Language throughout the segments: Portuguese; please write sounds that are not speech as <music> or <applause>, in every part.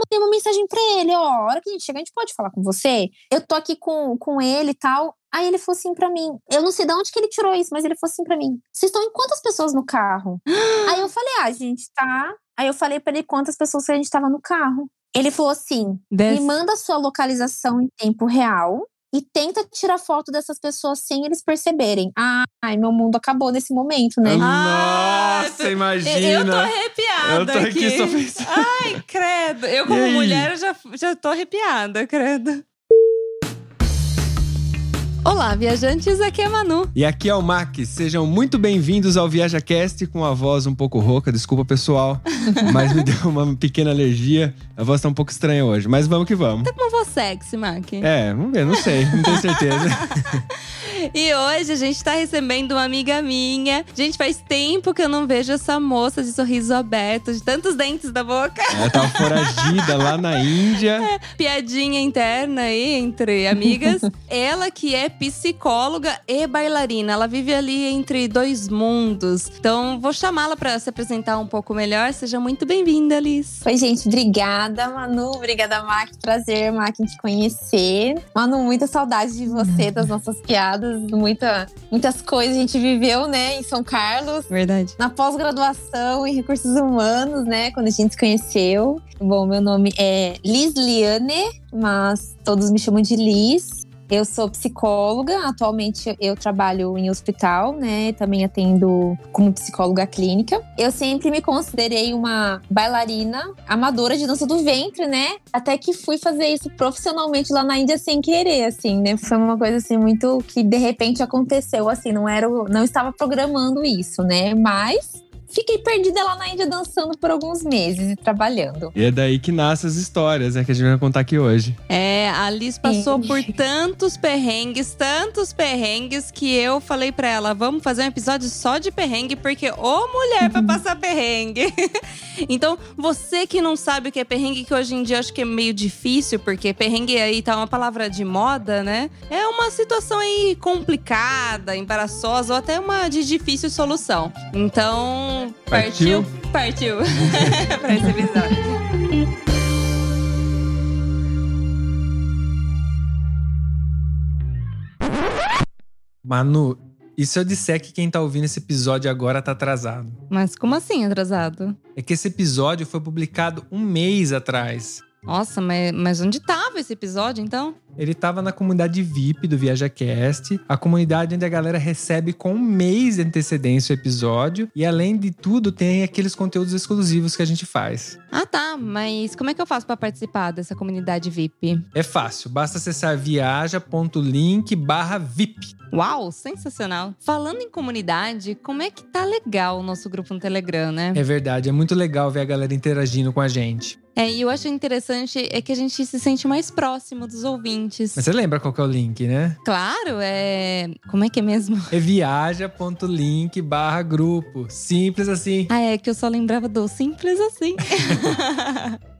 mandei uma mensagem pra ele, ó, a hora que a gente chegar, a gente pode falar com você? Eu tô aqui com, com ele e tal. Aí ele falou assim pra mim, eu não sei de onde que ele tirou isso, mas ele falou assim pra mim, vocês estão em quantas pessoas no carro? <gasps> Aí eu falei, ah, a gente tá... Aí eu falei pra ele quantas pessoas que a gente tava no carro. Ele falou assim, me manda a sua localização em tempo real e tenta tirar foto dessas pessoas sem eles perceberem. Ai, meu mundo acabou nesse momento, né? Nossa, ah, imagina. Eu tô arrepiada. Eu tô aqui, aqui só pensando. Ai, credo. Eu, como mulher, já, já tô arrepiada, credo. Olá, viajantes, aqui é Manu. E aqui é o Mac. Sejam muito bem-vindos ao ViajaCast com a voz um pouco rouca, desculpa pessoal, <laughs> mas me deu uma pequena alergia. A voz tá um pouco estranha hoje, mas vamos que vamos. Tá com uma voz sexy, Mac. É, vamos ver, não sei, não tenho certeza. <laughs> e hoje a gente tá recebendo uma amiga minha. Gente, faz tempo que eu não vejo essa moça de sorriso aberto, de tantos dentes da boca. Ela tava <laughs> foragida lá na Índia. É, piadinha interna aí entre amigas. Ela que é psicóloga e bailarina. Ela vive ali entre dois mundos. Então, vou chamá-la para se apresentar um pouco melhor. Seja muito bem-vinda, Liz. Oi, gente. Obrigada, Manu. Obrigada, Mac. Prazer, Mac, em te conhecer. Manu, muita saudade de você, das nossas piadas. Muita, muitas coisas a gente viveu, né, em São Carlos. Verdade. Na pós-graduação em recursos humanos, né, quando a gente se conheceu. Bom, meu nome é Liz Liane, mas todos me chamam de Liz. Eu sou psicóloga, atualmente eu trabalho em hospital, né? Também atendo como psicóloga clínica. Eu sempre me considerei uma bailarina amadora de dança do ventre, né? Até que fui fazer isso profissionalmente lá na Índia sem querer, assim, né? Foi uma coisa assim muito que de repente aconteceu, assim, não era, não estava programando isso, né? Mas fiquei perdida lá na Índia dançando por alguns meses e trabalhando. E é daí que nascem as histórias, é que a gente vai contar aqui hoje. É, a Liz passou é. por tantos perrengues, tantos perrengues, que eu falei pra ela: vamos fazer um episódio só de perrengue, porque ô mulher pra passar perrengue. <laughs> então, você que não sabe o que é perrengue, que hoje em dia acho que é meio difícil, porque perrengue aí tá uma palavra de moda, né? É uma situação aí complicada, embaraçosa ou até uma de difícil solução. Então, partiu, partiu, para <laughs> esse episódio. Manu, e se eu disser que quem tá ouvindo esse episódio agora tá atrasado? Mas como assim atrasado? É que esse episódio foi publicado um mês atrás. Nossa, mas, mas onde tava esse episódio então? Ele tava na comunidade VIP do ViajaCast, a comunidade onde a galera recebe com um mês de antecedência o episódio e além de tudo tem aqueles conteúdos exclusivos que a gente faz. Ah, tá, mas como é que eu faço para participar dessa comunidade VIP? É fácil, basta acessar viaja.link/vip. Uau, sensacional. Falando em comunidade, como é que tá legal o nosso grupo no Telegram, né? É verdade, é muito legal ver a galera interagindo com a gente. É, e eu acho interessante é que a gente se sente mais próximo dos ouvintes. Mas você lembra qual que é o link, né? Claro, é. Como é que é mesmo? <laughs> É viaja.link barra grupo. Simples assim. Ah, é que eu só lembrava do simples assim. <laughs>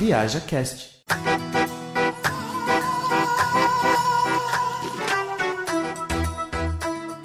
Viaja Cast.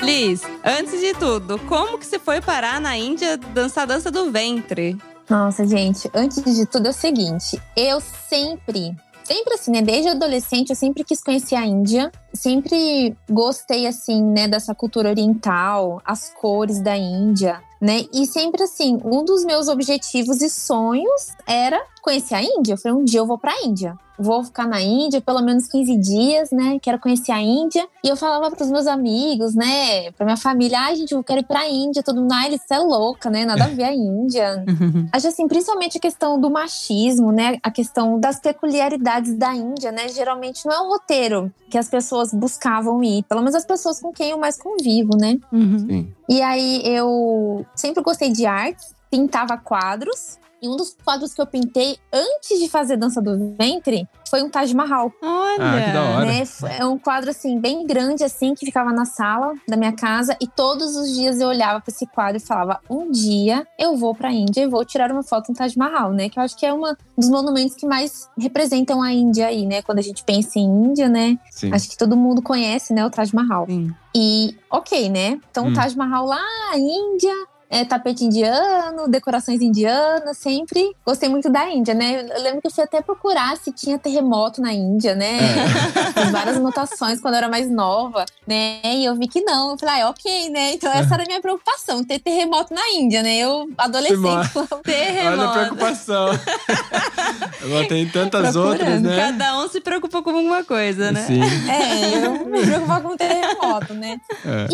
Liz, antes de tudo, como que você foi parar na Índia dançar a dança do ventre? Nossa, gente, antes de tudo é o seguinte, eu sempre sempre assim, né? Desde adolescente eu sempre quis conhecer a Índia. Sempre gostei, assim, né, dessa cultura oriental, as cores da Índia, né? E sempre assim, um dos meus objetivos e sonhos era conhecer a Índia? Eu falei, um dia eu vou pra Índia. Vou ficar na Índia pelo menos 15 dias, né? Quero conhecer a Índia. E eu falava pros meus amigos, né? Pra minha família, ai, gente, eu quero ir pra Índia. Todo mundo, ai, você é louca, né? Nada a ver a Índia. <laughs> Acho assim, principalmente a questão do machismo, né? A questão das peculiaridades da Índia, né? Geralmente não é um roteiro que as pessoas buscavam ir. Pelo menos as pessoas com quem eu mais convivo, né? Uhum. Sim. E aí eu sempre gostei de artes, pintava quadros. E um dos quadros que eu pintei antes de fazer dança do ventre foi um Taj Mahal. Olha. Ah, que da hora. Né? É um quadro assim bem grande assim que ficava na sala da minha casa e todos os dias eu olhava para esse quadro e falava: "Um dia eu vou para a Índia e vou tirar uma foto no Taj Mahal", né? Que eu acho que é um dos monumentos que mais representam a Índia aí, né? Quando a gente pensa em Índia, né? Sim. Acho que todo mundo conhece, né, o Taj Mahal. Sim. E ok, né? Então, Hum. o Taj Mahal lá, Índia, é, tapete indiano, decorações indianas, sempre gostei muito da Índia, né? Eu lembro que eu fui até procurar se tinha terremoto na Índia, né? <laughs> Fiz várias anotações quando eu era mais nova, né? E eu vi que não. Eu falei, ah, ok, né? Então, essa era a minha preocupação, ter terremoto na Índia, né? Eu, adolescente, <laughs> Olha a Terremoto. preocupação. <laughs> Ela tem tantas Procurando. outras, né? Cada um se preocupa com alguma coisa, né? Sim. é, eu me preocupava com terremoto, né? É.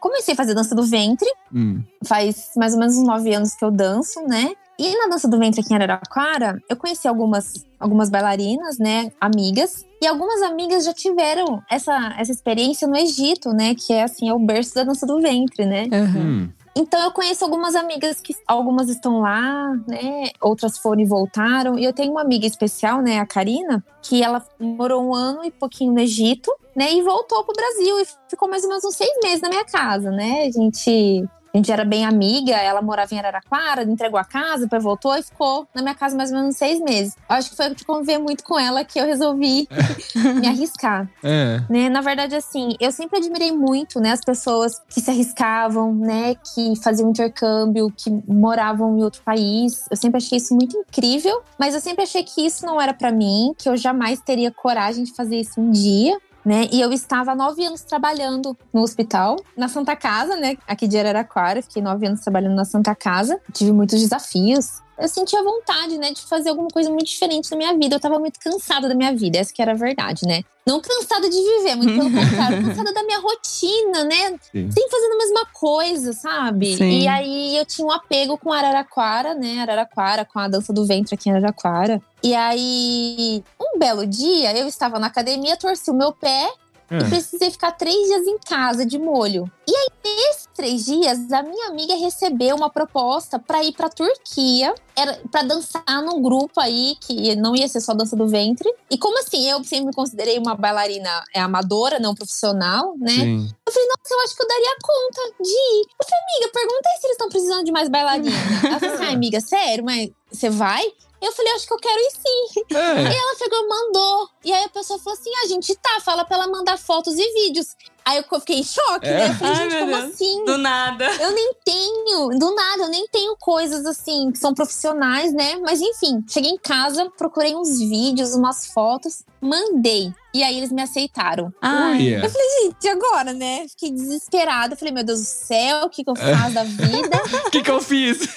Comecei a fazer dança do ventre, Hum. faz mais ou menos uns nove anos que eu danço, né? E na dança do ventre aqui em Araraquara, eu conheci algumas, algumas bailarinas, né? Amigas. E algumas amigas já tiveram essa, essa experiência no Egito, né? Que é assim, é o berço da dança do ventre, né? Uhum. Então eu conheço algumas amigas que algumas estão lá, né? Outras foram e voltaram. E eu tenho uma amiga especial, né, a Karina, que ela morou um ano e pouquinho no Egito, né? E voltou pro Brasil e ficou mais ou menos uns seis meses na minha casa, né? A gente a gente era bem amiga, ela morava em Araraquara, entregou a casa, depois voltou e ficou na minha casa mais ou menos seis meses. Eu acho que foi de conviver muito com ela que eu resolvi <laughs> me arriscar É. né? Na verdade, assim, eu sempre admirei muito, né, as pessoas que se arriscavam, né, que faziam intercâmbio, que moravam em outro país. Eu sempre achei isso muito incrível, mas eu sempre achei que isso não era pra mim, que eu jamais teria coragem de fazer isso um dia. Né? E eu estava há nove anos trabalhando no hospital, na Santa Casa, né? Aqui de Araraquara. Fiquei nove anos trabalhando na Santa Casa. Tive muitos desafios. Eu sentia vontade, né, de fazer alguma coisa muito diferente na minha vida. Eu tava muito cansada da minha vida, essa que era a verdade, né? Não cansada de viver, muito pelo contrário, <laughs> cansada da minha rotina, né? Sim. Sempre fazendo a mesma coisa, sabe? Sim. E aí eu tinha um apego com Araraquara, né? Araraquara, com a dança do ventre aqui em Araraquara. E aí, um belo dia, eu estava na academia, torci o meu pé e É. precisei ficar três dias em casa de molho. E aí, nesses três dias, a minha amiga recebeu uma proposta para ir pra Turquia, era para dançar num grupo aí que não ia ser só dança do ventre. E como assim? Eu sempre me considerei uma bailarina é, amadora, não profissional, né? Sim. Eu falei, nossa, eu acho que eu daria conta de ir. Eu falei, amiga, pergunta aí se eles estão precisando de mais bailarina. Ela falou assim, ah, amiga, sério, mas você vai? Eu falei, acho que eu quero ir sim. É. Ela pegou, mandou. E aí a pessoa falou assim: a gente tá, fala pra ela mandar fotos e vídeos. Aí eu fiquei em choque, É. né? Eu falei, Ai, gente, meu como Deus. assim? Do nada. Eu nem tenho, do nada, eu nem tenho coisas assim que são profissionais, né? Mas enfim, cheguei em casa, procurei uns vídeos, umas fotos, mandei. E aí eles me aceitaram. Ai, Uia. Gente, agora, né? Fiquei desesperada. Falei, meu Deus do céu, o que, que eu faço da vida? <laughs> O que, que eu fiz?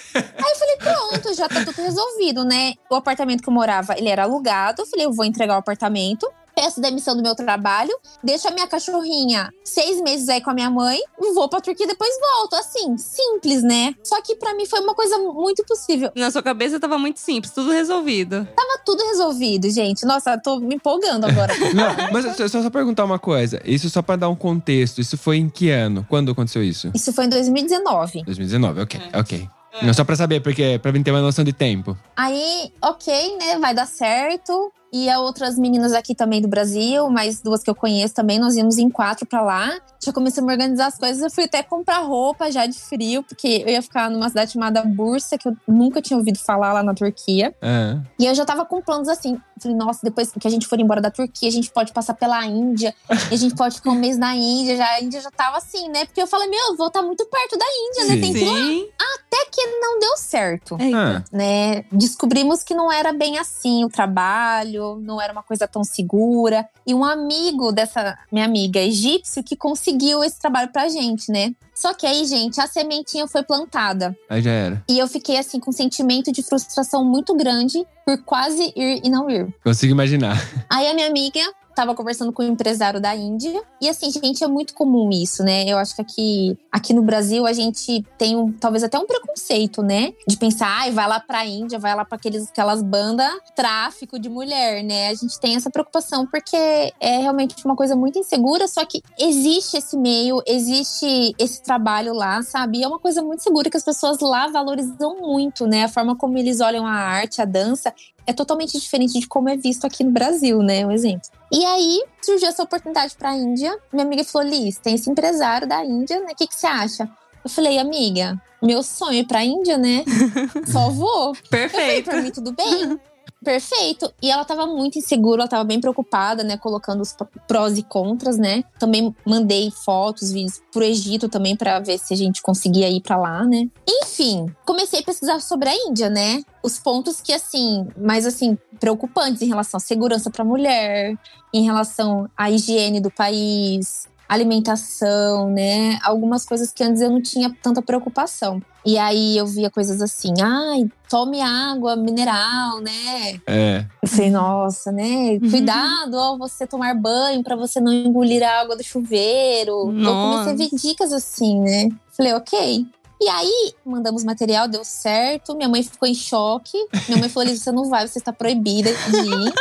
Pronto, já tá tudo resolvido, né? O apartamento que eu morava, ele era alugado. Eu falei, eu vou entregar o apartamento. Peço demissão do meu trabalho, deixo a minha cachorrinha seis meses aí com a minha mãe, vou pra Turquia e depois volto. Assim, simples, né? Só que pra mim foi uma coisa muito possível. Na sua cabeça tava muito simples, tudo resolvido. Tava tudo resolvido, gente. Nossa, tô me empolgando agora. <laughs> Não, mas só, só perguntar uma coisa. Isso só pra dar um contexto. Isso foi em que ano? Quando aconteceu isso? Isso foi em 2019. 2019, ok, ok. Não, só pra saber, porque pra mim ter uma noção de tempo. Aí, ok, né? Vai dar certo. E a outras meninas aqui também do Brasil, mais duas que eu conheço também, nós íamos em quatro pra lá. Já comecei a me organizar as coisas. Eu fui até comprar roupa já de frio, porque eu ia ficar numa cidade chamada Bursa, que eu nunca tinha ouvido falar lá na Turquia. É. E eu já tava com planos assim. Falei, nossa, depois que a gente for embora da Turquia, a gente pode passar pela Índia. e a gente pode ficar um mês na Índia. Já, a Índia já tava assim, né? Porque eu falei, meu, eu vou estar muito perto da Índia, né? Sim. Tem que ir lá Sim. Até que não deu certo. Eita. Ah, né? Descobrimos que não era bem assim o trabalho, não era uma coisa tão segura. E um amigo dessa minha amiga egípcio que conseguiu esse trabalho pra gente, né? Só que aí, gente, a sementinha foi plantada. aí já era. E eu fiquei assim com um sentimento de frustração muito grande por quase ir e não ir. Consigo imaginar. Aí a minha amiga tava conversando com um empresário da Índia. E assim, gente, é muito comum isso, né? Eu acho que aqui, aqui no Brasil a gente tem um, talvez até um preconceito, né? De pensar, ai, vai lá pra Índia, vai lá pra aqueles, aquelas bandas tráfico de mulher, né? A gente tem essa preocupação porque é realmente uma coisa muito insegura, só que existe esse meio, existe esse trabalho lá, sabe? E é uma coisa muito segura que as pessoas lá valorizam muito, né? A forma como eles olham a arte, a dança, é totalmente diferente de como é visto aqui no Brasil, né? Um exemplo. E aí surgiu essa oportunidade para a Índia. Minha amiga falou: Liz, tem esse empresário da Índia, né? O que, que você acha? Eu falei, amiga, meu sonho é pra Índia, né? <laughs> Só vou. Eu falei, Perfeito. pra mim tudo bem. <laughs> Perfeito. E ela tava muito insegura, ela tava bem preocupada, né? Colocando os prós e contras, né? Também mandei fotos, vídeos pro Egito também pra ver se a gente conseguia ir pra lá, né? Enfim, comecei a pesquisar sobre a Índia, né? Os pontos que, assim, mais assim, preocupantes em relação à segurança pra mulher, em relação à higiene do país, alimentação, né? Algumas coisas que antes eu não tinha tanta preocupação. E aí eu via coisas assim, ai, tome água mineral, né? É. Eu falei, nossa, né? Cuidado ao você tomar banho pra você não engolir a água do chuveiro. Eu Nossa. comecei a ver dicas assim, né? Falei, ok. E aí, mandamos material, deu certo. Minha mãe ficou em choque. Minha mãe falou: Liz, você não vai, você está proibida de ir.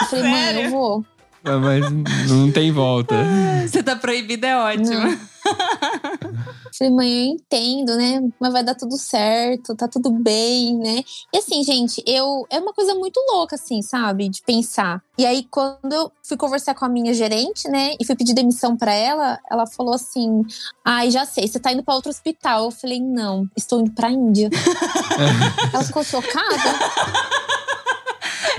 Eu falei, mãe, eu vou. Mas não tem volta. <laughs> Você tá proibida é ótimo. Falei, mãe, eu entendo, né? Mas vai dar tudo certo, tá tudo bem, né? E assim, gente, eu. É uma coisa muito louca, assim, sabe? De pensar. E aí, quando eu fui conversar com a minha gerente, né? E fui pedir demissão pra ela, ela falou assim: Ai, já sei, você tá indo pra outro hospital. Eu falei, não, estou indo pra Índia. <laughs> ela ficou chocada.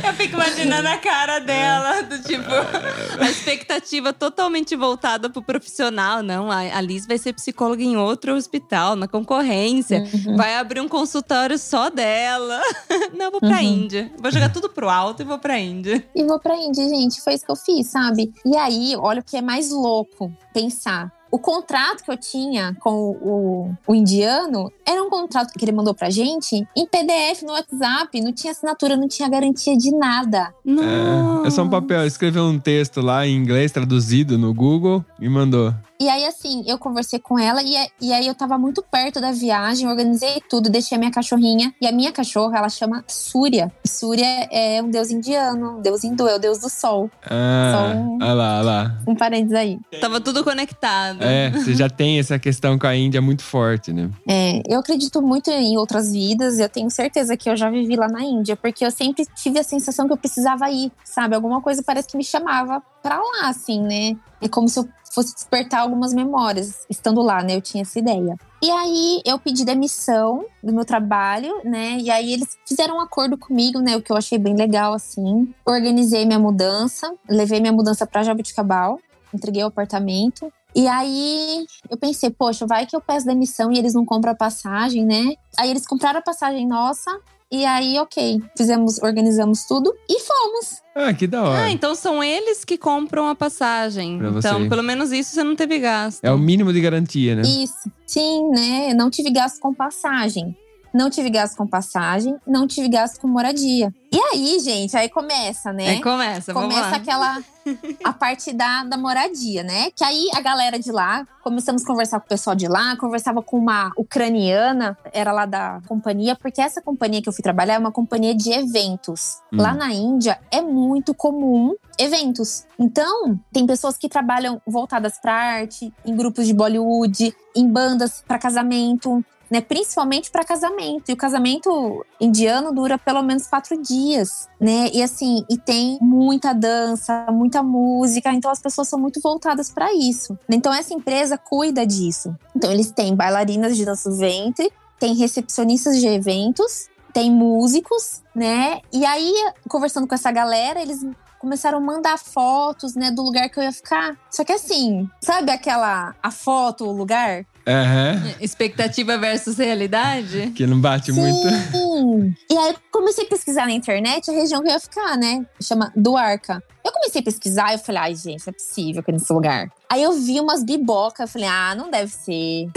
Eu fico imaginando a cara dela, do tipo, <laughs> a expectativa totalmente voltada pro profissional. Não, a a Liz vai ser psicóloga em outro hospital, na concorrência. Uhum. Vai abrir um consultório só dela. <laughs> Não, vou pra Uhum. Índia. Vou jogar tudo pro alto e vou pra Índia. E vou pra Índia, gente. Foi isso que eu fiz, sabe? E aí, olha o que é mais louco pensar. O contrato que eu tinha com o, o indiano era um contrato que ele mandou pra gente em PDF no WhatsApp. Não tinha assinatura, não tinha garantia de nada. É, é só um papel. Escreveu um texto lá em inglês, traduzido no Google e mandou. E aí, assim, eu conversei com ela e, e aí eu tava muito perto da viagem, organizei tudo, deixei a minha cachorrinha. E a minha cachorra, ela chama Surya. Surya é um deus indiano, um deus hindu, é o deus do sol. Ah, Só um- olha lá, olha lá. Um parênteses aí. Tava tudo conectado. É, você já tem essa questão com a Índia muito forte, né? É, eu acredito muito em outras vidas. Eu tenho certeza que eu já vivi lá na Índia, porque eu sempre tive a sensação que eu precisava ir, sabe? Alguma coisa parece que me chamava pra lá, assim, né? É como se eu fosse despertar algumas memórias estando lá, né? Eu tinha essa ideia. E aí eu pedi demissão do meu trabalho, né? E aí eles fizeram um acordo comigo, né? O que eu achei bem legal, assim. Organizei minha mudança, levei minha mudança pra Jabuticabal, entreguei o apartamento. E aí eu pensei, poxa, vai que eu peço demissão e eles não compram a passagem, né? Aí eles compraram a passagem nossa. E aí, ok, fizemos, organizamos tudo e fomos. Ah, que da hora. Ah, então são eles que compram a passagem. Pra você. Então, pelo menos isso você não teve gasto. É o mínimo de garantia, né? Isso. Sim, né? Não tive gasto com passagem. Não tive gasto com passagem, não tive gasto com moradia. E aí, gente, aí começa, né? Aí começa, vamos começa aquela a parte da, da moradia, né? Que aí a galera de lá, começamos a conversar com o pessoal de lá, conversava com uma ucraniana, era lá da companhia, porque essa companhia que eu fui trabalhar é uma companhia de eventos. Hum. Lá na Índia é muito comum eventos. Então, tem pessoas que trabalham voltadas para arte, em grupos de Bollywood, em bandas para casamento, né? Principalmente para casamento. E o casamento indiano dura pelo menos quatro dias, né? E assim, e tem muita dança, muita música. Então as pessoas são muito voltadas para isso. Então essa empresa cuida disso. Então eles têm bailarinas de dança do ventre, tem recepcionistas de eventos, tem músicos, né? E aí, conversando com essa galera, eles começaram a mandar fotos, né, do lugar que eu ia ficar. Só que assim, sabe aquela a foto, o lugar? Aham. Expectativa versus realidade? Que não bate muito. E aí eu comecei a pesquisar na internet a região que eu ia ficar, né? Chama Duarca. Eu comecei a pesquisar e eu falei, ai, gente, não é possível que é nesse lugar. Aí eu vi umas bibocas, eu falei, ah, não deve ser.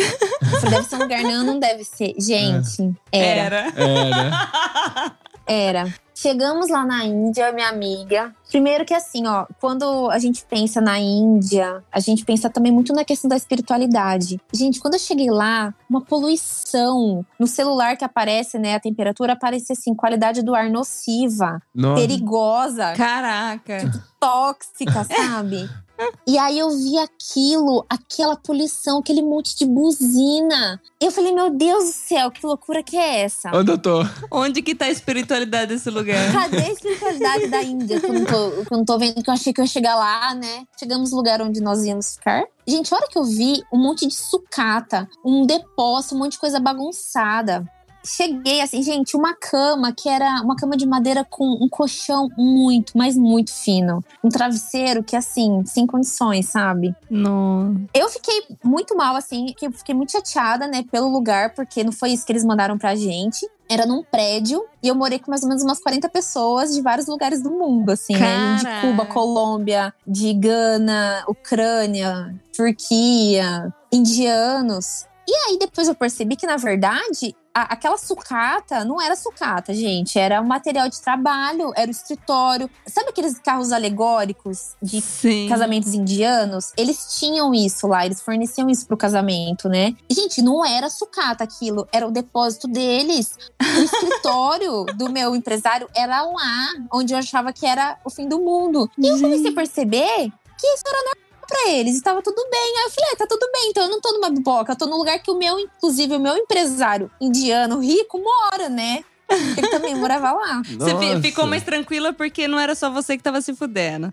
Falei, deve ser um lugar, não, não deve ser. Gente, era. Era. Era. Chegamos lá na Índia, minha amiga. Primeiro que assim, ó, quando a gente pensa na Índia, a gente pensa também muito na questão da espiritualidade. Gente, quando eu cheguei lá, uma poluição no celular que aparece, né, a temperatura aparece assim, qualidade do ar nociva, Nossa. perigosa, Caraca. tóxica, sabe? <laughs> E aí eu vi aquilo, aquela poluição, aquele monte de buzina. Eu falei, meu Deus do céu, que loucura que é essa? Onde eu tô? Onde que tá a espiritualidade desse lugar? Cadê a espiritualidade da Índia? Que eu, não tô, que eu não tô vendo, que eu achei que eu ia chegar lá, né? Chegamos no lugar onde nós íamos ficar. Gente, a hora que eu vi um monte de sucata, um depósito, um monte de coisa bagunçada. Cheguei assim, gente, uma cama que era uma cama de madeira com um colchão muito, mas muito fino. Um travesseiro que, assim, sem condições, sabe? Não. Eu fiquei muito mal, assim, que eu fiquei muito chateada, né, pelo lugar, porque não foi isso que eles mandaram pra gente. Era num prédio e eu morei com mais ou menos umas 40 pessoas de vários lugares do mundo, assim, né? De. Cuba, Colômbia, de Gana, Ucrânia, Turquia, indianos. E aí depois eu percebi que, na verdade, a- aquela sucata não era sucata, gente. Era um material de trabalho, era o escritório. Sabe aqueles carros alegóricos de Sim. casamentos indianos, eles tinham isso lá, eles forneciam isso pro casamento, né? E, gente, não era sucata aquilo, era o depósito deles. O escritório <laughs> do meu empresário era lá, onde eu achava que era o fim do mundo. E eu comecei a perceber que isso era normal pra eles, e tava tudo bem. Aí eu falei, ah, tá tudo bem, então eu não tô numa biboca, eu tô num lugar que o meu, inclusive, o meu empresário indiano rico mora, né? Ele também morava lá. Você Nossa. ficou mais tranquila porque não era só você que tava se fudendo.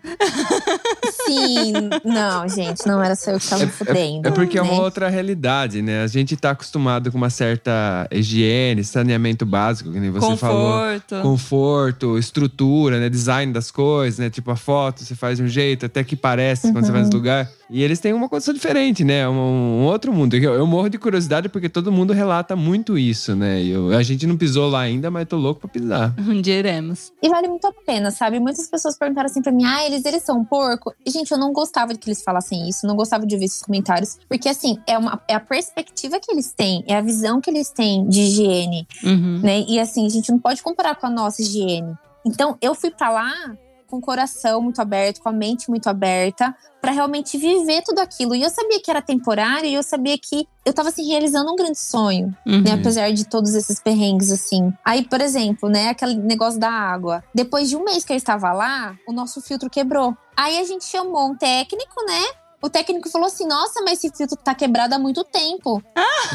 Sim, não, gente, não era só eu que tava me fudendo. É porque é uma né? outra realidade, né? A gente tá acostumado com uma certa higiene, saneamento básico, que nem você falou. Conforto. Conforto, estrutura, né? Design das coisas, né? Tipo, a foto você faz de um jeito, até que parece quando você vai nesse lugar. E eles têm uma condição diferente, né? Um, um outro mundo. Eu, eu morro de curiosidade porque todo mundo relata muito isso, né? Eu- a gente não pisou lá ainda, mas tô louco pra pisar. <laughs> Um dia iremos. E vale muito a pena, sabe? Muitas pessoas perguntaram assim pra mim: ah, eles, eles são porco? E, gente, eu não gostava de que eles falassem isso, não gostava de ouvir esses comentários. Porque, assim, é, uma, é a perspectiva que eles têm, é a visão que eles têm de higiene, Uhum. né? E, assim, a gente não pode comparar com a nossa higiene. Então, eu fui pra lá com o coração muito aberto, com a mente muito aberta, pra realmente viver tudo aquilo. E eu sabia que era temporário e eu sabia que eu tava, assim, realizando um grande sonho Uhum. né? Apesar de todos esses perrengues, assim. Aí, por exemplo, né? Aquele negócio da água. Depois de um mês que eu estava lá, o nosso filtro quebrou. Aí a gente chamou um técnico, né? O técnico falou assim: Nossa, mas esse filtro tá quebrado há muito tempo.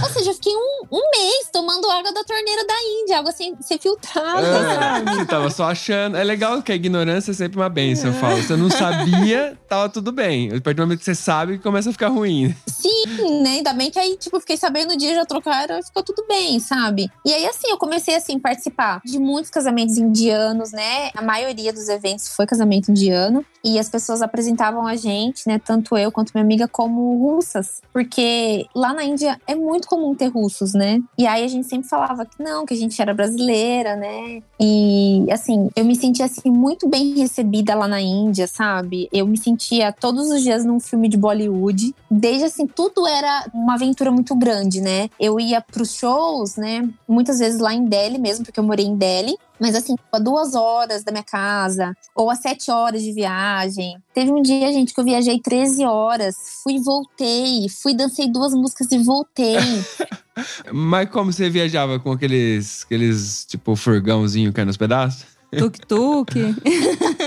Ou seja, eu fiquei um, um mês tomando água da torneira da Índia, água sem ser filtrada, sabe? É, você tava só achando. É legal que a ignorância é sempre uma benção, eu falo. Você não sabia, tava tudo bem. A partir do momento que você sabe, começa a ficar ruim. Sim, né? Ainda bem que aí, tipo, fiquei sabendo no dia, já trocaram e ficou tudo bem, sabe? E aí, assim, eu comecei, assim, participar de muitos casamentos indianos, né? A maioria dos eventos foi casamento indiano. E as pessoas apresentavam a gente, né? Tanto eu quanto minha amiga, como russas. Porque lá na Índia é muito comum ter russos, né? E aí a gente sempre falava que não, que a gente era brasileira, né? E, assim, eu me sentia, assim, muito bem recebida lá na Índia, sabe? Eu me sentia todos os dias num filme de Bollywood. Desde, assim, tudo era uma aventura muito grande, né? Eu ia pros shows, né? Muitas vezes lá em Delhi mesmo, porque eu morei em Delhi. Mas assim, a duas horas da minha casa, ou a sete horas de viagem. Teve um dia, gente, que eu viajei 13 horas, fui e voltei, fui, dancei duas músicas e voltei. <laughs> Mas como você viajava com aqueles, aqueles tipo, furgãozinho caindo nos pedaços? Tuk-tuk. <laughs>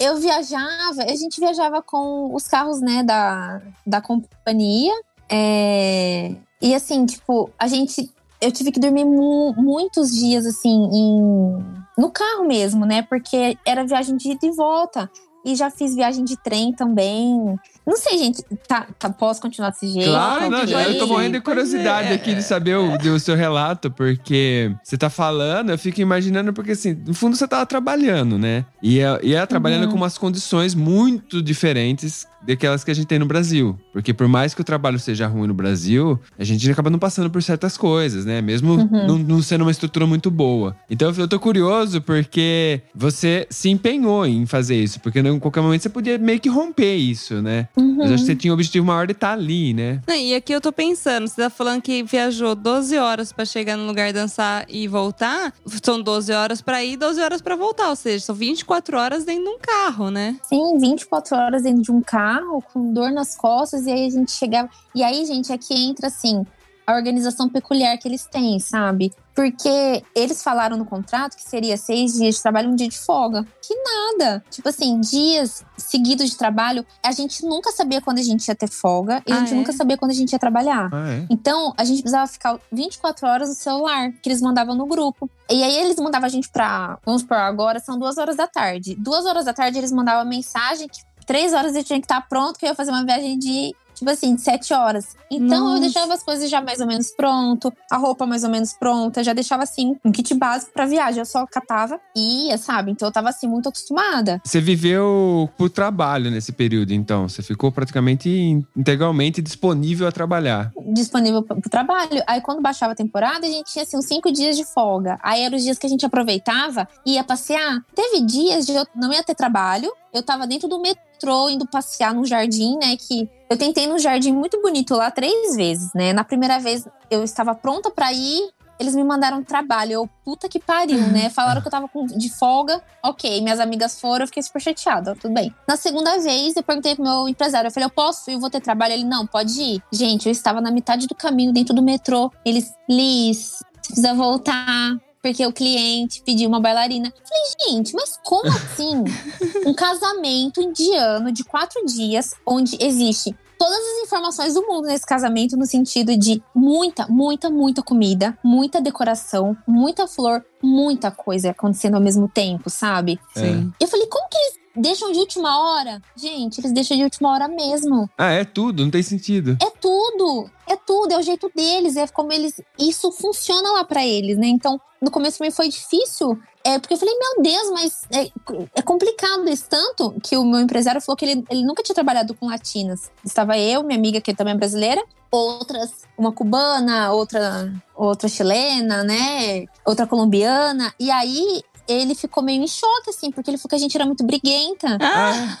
eu viajava, a gente viajava com os carros, né, da, da companhia. É, e assim, tipo, a gente. Eu tive que dormir mu- muitos dias, assim, em, no carro mesmo, né? Porque era viagem de ida e volta. E já fiz viagem de trem também. Não sei, gente. Tá, tá, posso continuar desse jeito? Claro, não, já, eu tô morrendo de curiosidade é. aqui de saber o, do seu relato, porque você tá falando, eu fico imaginando, porque assim, no fundo você tava trabalhando, né? E é, e é trabalhando Uhum. com umas condições muito diferentes daquelas que a gente tem no Brasil. Porque por mais que o trabalho seja ruim no Brasil, a gente acaba não passando por certas coisas, né? Mesmo Uhum. não, não sendo uma estrutura muito boa. Então eu tô curioso porque você se empenhou em fazer isso. Porque em qualquer momento você podia meio que romper isso, né? Uhum. Mas acho que você tinha um objetivo maior de estar ali, né? Não, e aqui eu tô pensando, você tá falando que viajou 12 horas pra chegar no lugar dançar e voltar. São 12 horas pra ir e 12 horas pra voltar. Ou seja, são 24 horas dentro de um carro, né? Sim, 24 horas dentro de um carro, com dor nas costas, e aí a gente chegava. E aí, gente, aqui entra assim. A organização peculiar que eles têm, sabe? Porque eles falaram no contrato que seria seis dias de trabalho e um dia de folga. Que nada. Tipo assim, dias seguidos de trabalho, a gente nunca sabia quando a gente ia ter folga e a Ah, gente é? nunca sabia quando a gente ia trabalhar. Ah, é? Então, a gente precisava ficar 24 horas no celular, que eles mandavam no grupo. E aí, eles mandavam a gente pra. Vamos supor, agora são duas horas da tarde. Duas horas da tarde, eles mandavam mensagem que três horas eu tinha que estar pronto, que eu ia fazer uma viagem de. Tipo assim, de sete horas. Então Nossa. eu deixava as coisas já mais ou menos pronto, a roupa mais ou menos pronta, já deixava assim, um kit básico pra viagem. Eu só catava e ia, sabe? Então eu tava assim, muito acostumada. Você viveu por trabalho nesse período, então. Você ficou praticamente integralmente disponível a trabalhar. disponível pro pro trabalho. Aí quando baixava a temporada, a gente tinha assim uns cinco dias de folga. Aí eram os dias que a gente aproveitava e ia passear. Teve dias de eu não ia ter trabalho, eu tava dentro do metrô indo passear num jardim, né, que eu tentei num jardim muito bonito lá três vezes, né? Na primeira vez eu estava pronta pra ir, eles me mandaram trabalho. Eu, puta que pariu, né? <laughs> Falaram que eu tava com, de folga. Ok, minhas amigas foram, eu fiquei super chateada. Tudo bem. Na segunda vez, eu perguntei pro meu empresário. Eu falei, eu posso ir? Eu vou ter trabalho? Ele, não, pode ir. Gente, eu estava na metade do caminho, dentro do metrô. Eles, Liz, você precisa voltar. Porque o cliente pediu uma bailarina. Falei, gente, mas como assim? <laughs> um casamento indiano de quatro dias, onde existe todas as informações do mundo nesse casamento, no sentido de muita, muita, muita comida, muita decoração, muita flor, muita coisa acontecendo ao mesmo tempo, sabe? Sim. Eu falei, como que eles deixam de última hora? Gente, eles deixam de última hora mesmo. Ah, é tudo, não tem sentido. É tudo, é tudo, é o jeito deles, é como eles. Isso funciona lá pra eles, né? Então, no começo pra mim foi difícil. É, porque eu falei, meu Deus, mas é, é complicado isso tanto que o meu empresário falou que ele, ele nunca tinha trabalhado com latinas. Estava eu, minha amiga, que também é brasileira, outras, uma cubana, outra, outra chilena, né? Outra colombiana. E aí ele ficou meio em choque, assim, porque ele falou que a gente era muito briguenta. Ah,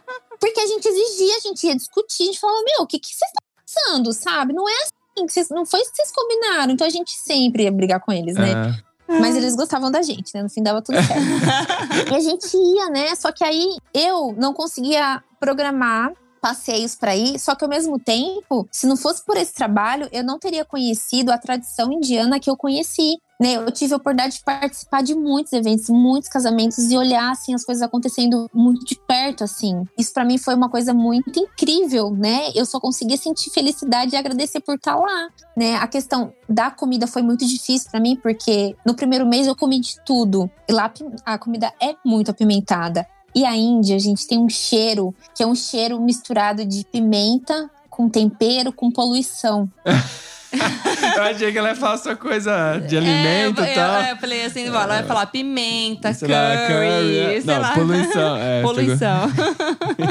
<laughs> Porque a gente exigia, a gente ia discutir, a gente falava, meu, o que, que vocês estão pensando, sabe? Não é assim, que vocês, não foi isso que vocês combinaram. Então a gente sempre ia brigar com eles, né? Ah, Mas eles gostavam da gente, né? No fim dava tudo certo. <laughs> e a gente ia, né? Só que aí eu não conseguia programar passeios para ir, só que ao mesmo tempo, se não fosse por esse trabalho, eu não teria conhecido a tradição indiana que eu conheci. Né, eu tive a oportunidade de participar de muitos eventos, muitos casamentos e olhar assim as coisas acontecendo muito de perto assim. Isso para mim foi uma coisa muito incrível, né? Eu só conseguia sentir felicidade e agradecer por estar lá, né? A questão da comida foi muito difícil para mim porque no primeiro mês eu comi de tudo. E lá a comida é muito apimentada. E a Índia, a gente tem um cheiro que é um cheiro misturado de pimenta com tempero com poluição. <laughs> <laughs> eu achei que ela ia falar só coisa de alimento é, e tal. Eu, eu falei assim, ela vai falar pimenta, Sei curry, lá, curry, é. sei Não, lá. poluição, é, <laughs> Poluição.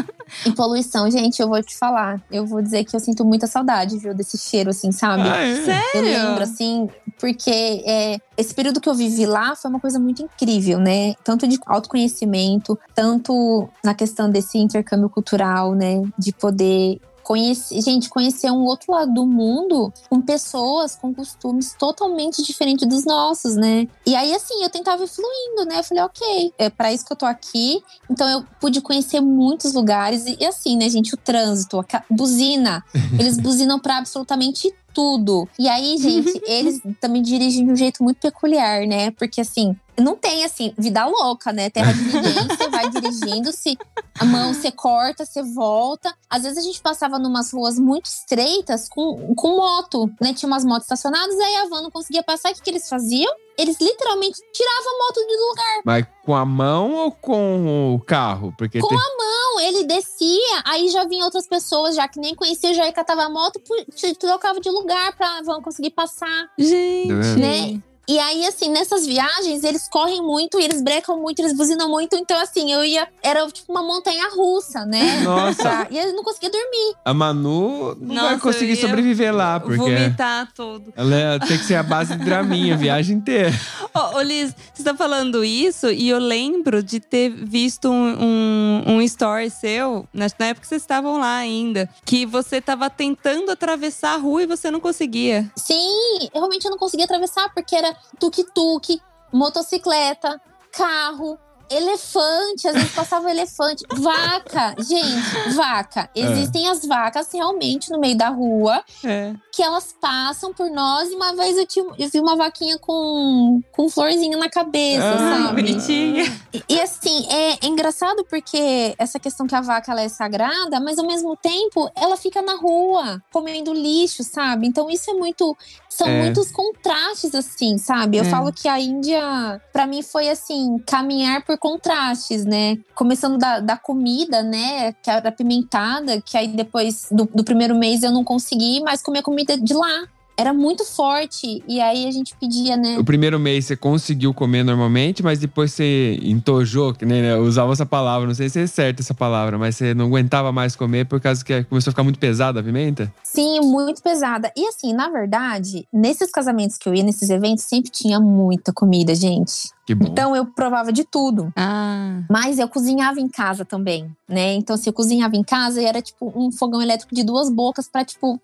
<laughs> E poluição, gente, eu vou te falar. Eu vou dizer que eu sinto muita saudade, viu, desse cheiro, assim, sabe? Ah, é? Eu Sério? lembro, assim, porque é, esse período que eu vivi lá foi uma coisa muito incrível, né? Tanto de autoconhecimento, tanto na questão desse intercâmbio cultural, né? De poder conhecer, gente, conhecer um outro lado do mundo com pessoas com costumes totalmente diferentes dos nossos, né? E aí, assim, eu tentava ir fluindo, né? Eu falei, ok, é para isso que eu tô aqui. Então, eu pude conhecer muitos lugares. E, e assim, né, gente, o trânsito, a buzina. <laughs> Eles buzinam pra absolutamente tudo. E aí, gente, <laughs> eles também dirigem de um jeito muito peculiar, né? Porque, assim, não tem, assim, vida louca, né? Terra de ninguém, você vai <laughs> dirigindo, se a mão você corta, você volta. Às vezes a gente passava numas ruas muito estreitas com, com moto, né? Tinha umas motos estacionadas, aí a van não conseguia passar. O que, que eles faziam? Eles literalmente tiravam a moto do lugar. Mas com a mão ou com o carro? Porque Com tem... Não, Não, ele descia, aí já vinha outras pessoas, já que nem conhecia, já catava a moto, pu- trocava de lugar pra vão conseguir passar, Gente. né? E aí, assim, nessas viagens, eles correm muito, e eles brecam muito, eles buzinam muito. Então, assim, eu ia. Era tipo uma montanha russa, né? <laughs> Nossa, E eu não conseguia dormir. a Manu não vai Nossa, conseguir eu ia sobreviver lá, porque Vomitar tudo. ela é- tem que ser a base de draminha a viagem inteira. Ô, ô, Liz, você tá falando isso e eu lembro de ter visto um, um, um story seu, na, na época que vocês estavam lá ainda, que você tava tentando atravessar a rua e você não conseguia. Sim, eu realmente eu não conseguia atravessar, porque era tuk-tuk, motocicleta, carro. Elefante, às vezes passava elefante. Vaca, gente, vaca. Existem as vacas realmente no meio da rua É. que elas passam por nós. E uma vez eu, tinha, eu vi uma vaquinha com, com florzinha na cabeça, Ah, sabe? Bonitinha. E, e, assim, é, é engraçado porque essa questão que a vaca ela é sagrada, mas ao mesmo tempo ela fica na rua comendo lixo, sabe? Então isso é muito. São É. muitos contrastes, assim, sabe? Eu É. falo que a Índia, pra mim, foi assim, caminhar por contrastes, né? Começando da, da comida, né? Que era apimentada, que aí depois do, do primeiro mês eu não consegui mais comer comida de lá. Era muito forte. E aí a gente pedia, né? O primeiro mês você conseguiu comer normalmente, mas depois você entojou, que nem né, eu usava essa palavra, não sei se é certa essa palavra, mas você não aguentava mais comer por causa que começou a ficar muito pesada a pimenta? Sim, muito pesada. E assim, na verdade, nesses casamentos que eu ia, nesses eventos, sempre tinha muita comida, gente. Que bom. Então eu provava de tudo. Ah. Mas eu cozinhava em casa também, né? Então, se eu cozinhava em casa, era tipo um fogão elétrico de duas bocas pra, tipo,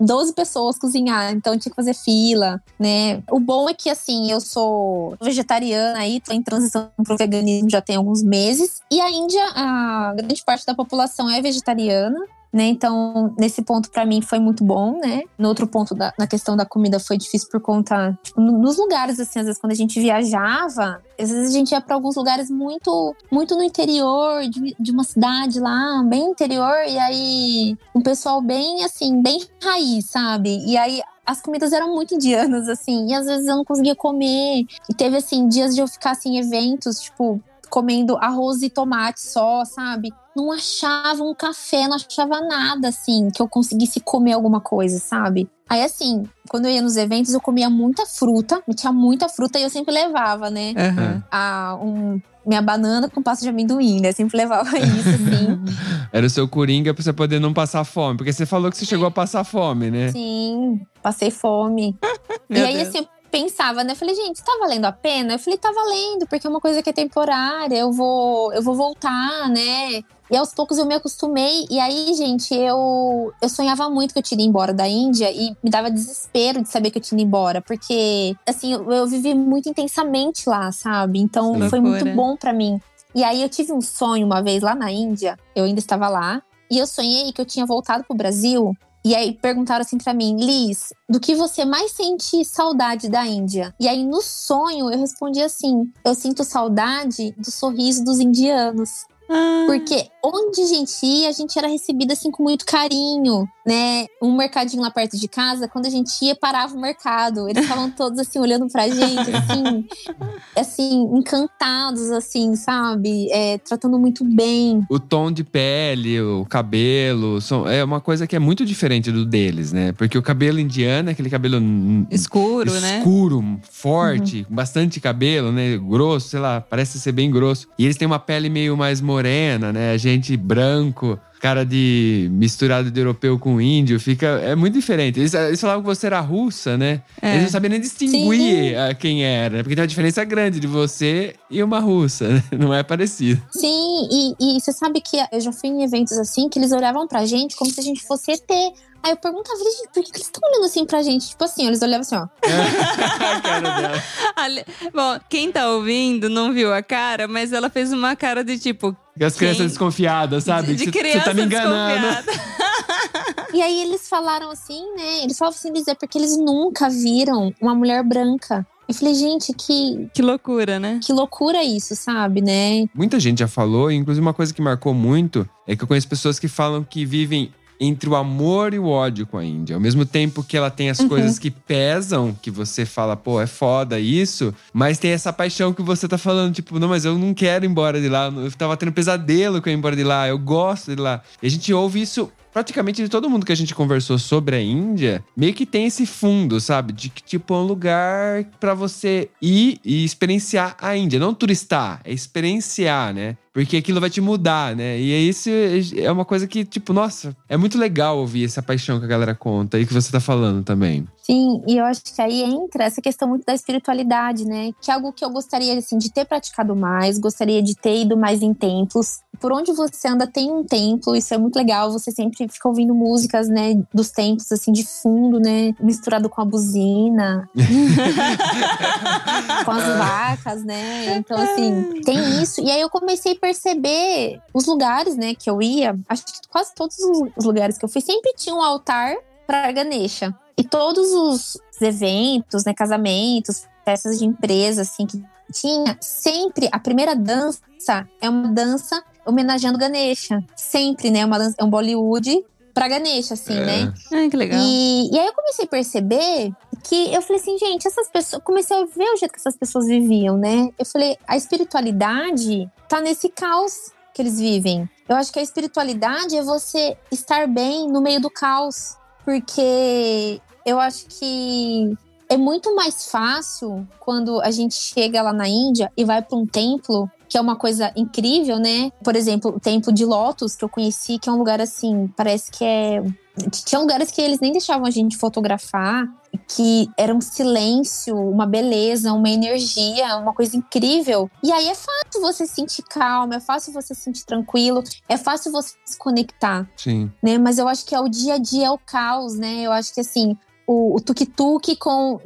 12 pessoas cozinhar. Então, tinha que fazer fila, né? O bom é que, assim, eu sou vegetariana aí, tô em transição pro veganismo já tem alguns meses. E a Índia, a grande parte da população é vegetariana. Né, então, nesse ponto, pra mim, foi muito bom, né? No outro ponto, da, na questão da comida, foi difícil por conta. Tipo, no- nos lugares, assim, às vezes, quando a gente viajava, às vezes a gente ia pra alguns lugares muito, muito no interior, de, de uma cidade lá, bem interior, e aí um pessoal bem, assim, bem raiz, sabe? E aí as comidas eram muito indianas, assim, e às vezes eu não conseguia comer. E teve, assim, dias de eu ficar, assim, em eventos, tipo, comendo arroz e tomate só, sabe? Não achava um café, não achava nada, assim, que eu conseguisse comer alguma coisa, sabe? Aí, assim, quando eu ia nos eventos, eu comia muita fruta, tinha muita fruta e eu sempre levava, né? Aham. A, um, minha banana com pasta de amendoim, né? Eu sempre levava <laughs> isso, assim. Era o seu coringa pra você poder não passar fome. Porque você falou que você chegou a passar fome, né? Sim, passei fome. <laughs> E aí, Deus. assim, pensava, né? Eu falei, gente, tá valendo a pena? Eu falei, tá valendo, porque é uma coisa que é temporária, eu vou, eu vou voltar, né? E aos poucos eu me acostumei. E aí, gente, eu, eu sonhava muito que eu tinha ido embora da Índia e me dava desespero de saber que eu tinha ido embora. Porque, assim, eu, eu vivi muito intensamente lá, sabe? Então Sim. foi Loucura. muito bom pra mim. E aí eu tive um sonho uma vez lá na Índia, eu ainda estava lá, e eu sonhei que eu tinha voltado pro Brasil. E aí perguntaram assim pra mim, Liz, do que você mais sente saudade da Índia? E aí no sonho eu respondi assim: eu sinto saudade do sorriso dos indianos. Ah. Porque onde a gente ia, a gente era recebida assim com muito carinho, né? Um mercadinho lá perto de casa, quando a gente ia, parava o mercado. Eles estavam todos assim olhando pra gente, assim, <laughs> assim, encantados, assim, sabe? É, tratando muito bem. O tom de pele, o cabelo, são, é uma coisa que é muito diferente do deles, né? Porque o cabelo indiano é aquele cabelo hum, Escuro, né? escuro, forte, com bastante cabelo, né? Grosso, sei lá, parece ser bem grosso. E eles têm uma pele meio mais morena, né? A gente branco, cara de misturado de europeu com índio, fica. É muito diferente. Eles, eles falavam que você era russa, né? É. Eles não sabiam nem distinguir ah, quem era, né? Porque tem uma diferença grande de você e uma russa, né? <laughs> Não é parecido. Sim, e, e você sabe que eu já fui em eventos assim que eles olhavam pra gente como se a gente fosse ET. Aí eu perguntava, gente, por que que eles estão olhando assim pra gente? Tipo assim, eles olhavam assim, ó. <laughs> a cara dela. Bom, quem tá ouvindo não viu a cara, mas ela fez uma cara de tipo. E as crianças Quem? desconfiadas, sabe? De Você- criança Você tá me enganando. desconfiada. <laughs> E aí eles falaram assim, né? Eles falavam assim, dizer, porque eles nunca viram uma mulher branca. Eu falei, gente, que, Que loucura, né? que loucura isso, sabe, né? Muita gente já falou, e inclusive uma coisa que marcou muito é que eu conheço pessoas que falam que vivem entre o amor e o ódio com a Índia. Ao mesmo tempo que ela tem as uhum. coisas que pesam, que você fala, pô, é foda isso, mas tem essa paixão que você tá falando, tipo, não, mas eu não quero ir embora de lá. Eu tava tendo pesadelo com eu ir embora de lá, eu gosto de lá. E a gente ouve isso praticamente de todo mundo que a gente conversou sobre a Índia, meio que tem esse fundo, sabe? De que, tipo, é um lugar para você ir e experienciar a Índia. Não turistar, é experienciar, né? Porque aquilo vai te mudar, né? E é isso é uma coisa que, tipo, nossa, é muito legal ouvir essa paixão que a galera conta e que você tá falando também. Sim, e eu acho que aí entra essa questão muito da espiritualidade, né? Que é algo que eu gostaria, assim, de ter praticado mais, gostaria de ter ido mais em templos. Por onde você anda tem um templo, isso é muito legal. Você sempre fica ouvindo músicas, né, dos templos, assim, de fundo, né? Misturado com a buzina. <laughs> com as vacas, né? Então, assim, tem isso. E aí eu comecei a perceber os lugares, né, que eu ia. Acho que quase todos os lugares que eu fui sempre tinha um altar para Ganesha. E todos os eventos, né, casamentos, festas de empresa, assim, que tinha, sempre a primeira dança é uma dança homenageando Ganesha. Sempre, né? Uma dança, é um Bollywood pra Ganesha, assim, é. né? Ai, que legal. E, e aí eu comecei a perceber que eu falei assim, gente, essas pessoas. Comecei a ver o jeito que essas pessoas viviam, né? Eu falei, a espiritualidade tá nesse caos que eles vivem. Eu acho que a espiritualidade é você estar bem no meio do caos. Porque eu acho que é muito mais fácil quando a gente chega lá na Índia e vai para um templo que é uma coisa incrível, né? Por exemplo, o templo de Lotus que eu conheci, que é um lugar assim, parece que é tinha lugares que eles nem deixavam a gente fotografar, que era um silêncio, uma beleza, uma energia, uma coisa incrível. E aí é fácil você se sentir calmo, é fácil você se sentir tranquilo, é fácil você se conectar. Sim. Né? Mas eu acho que é o dia a dia, é o caos, né? Eu acho que assim, o, o tuk-tuk com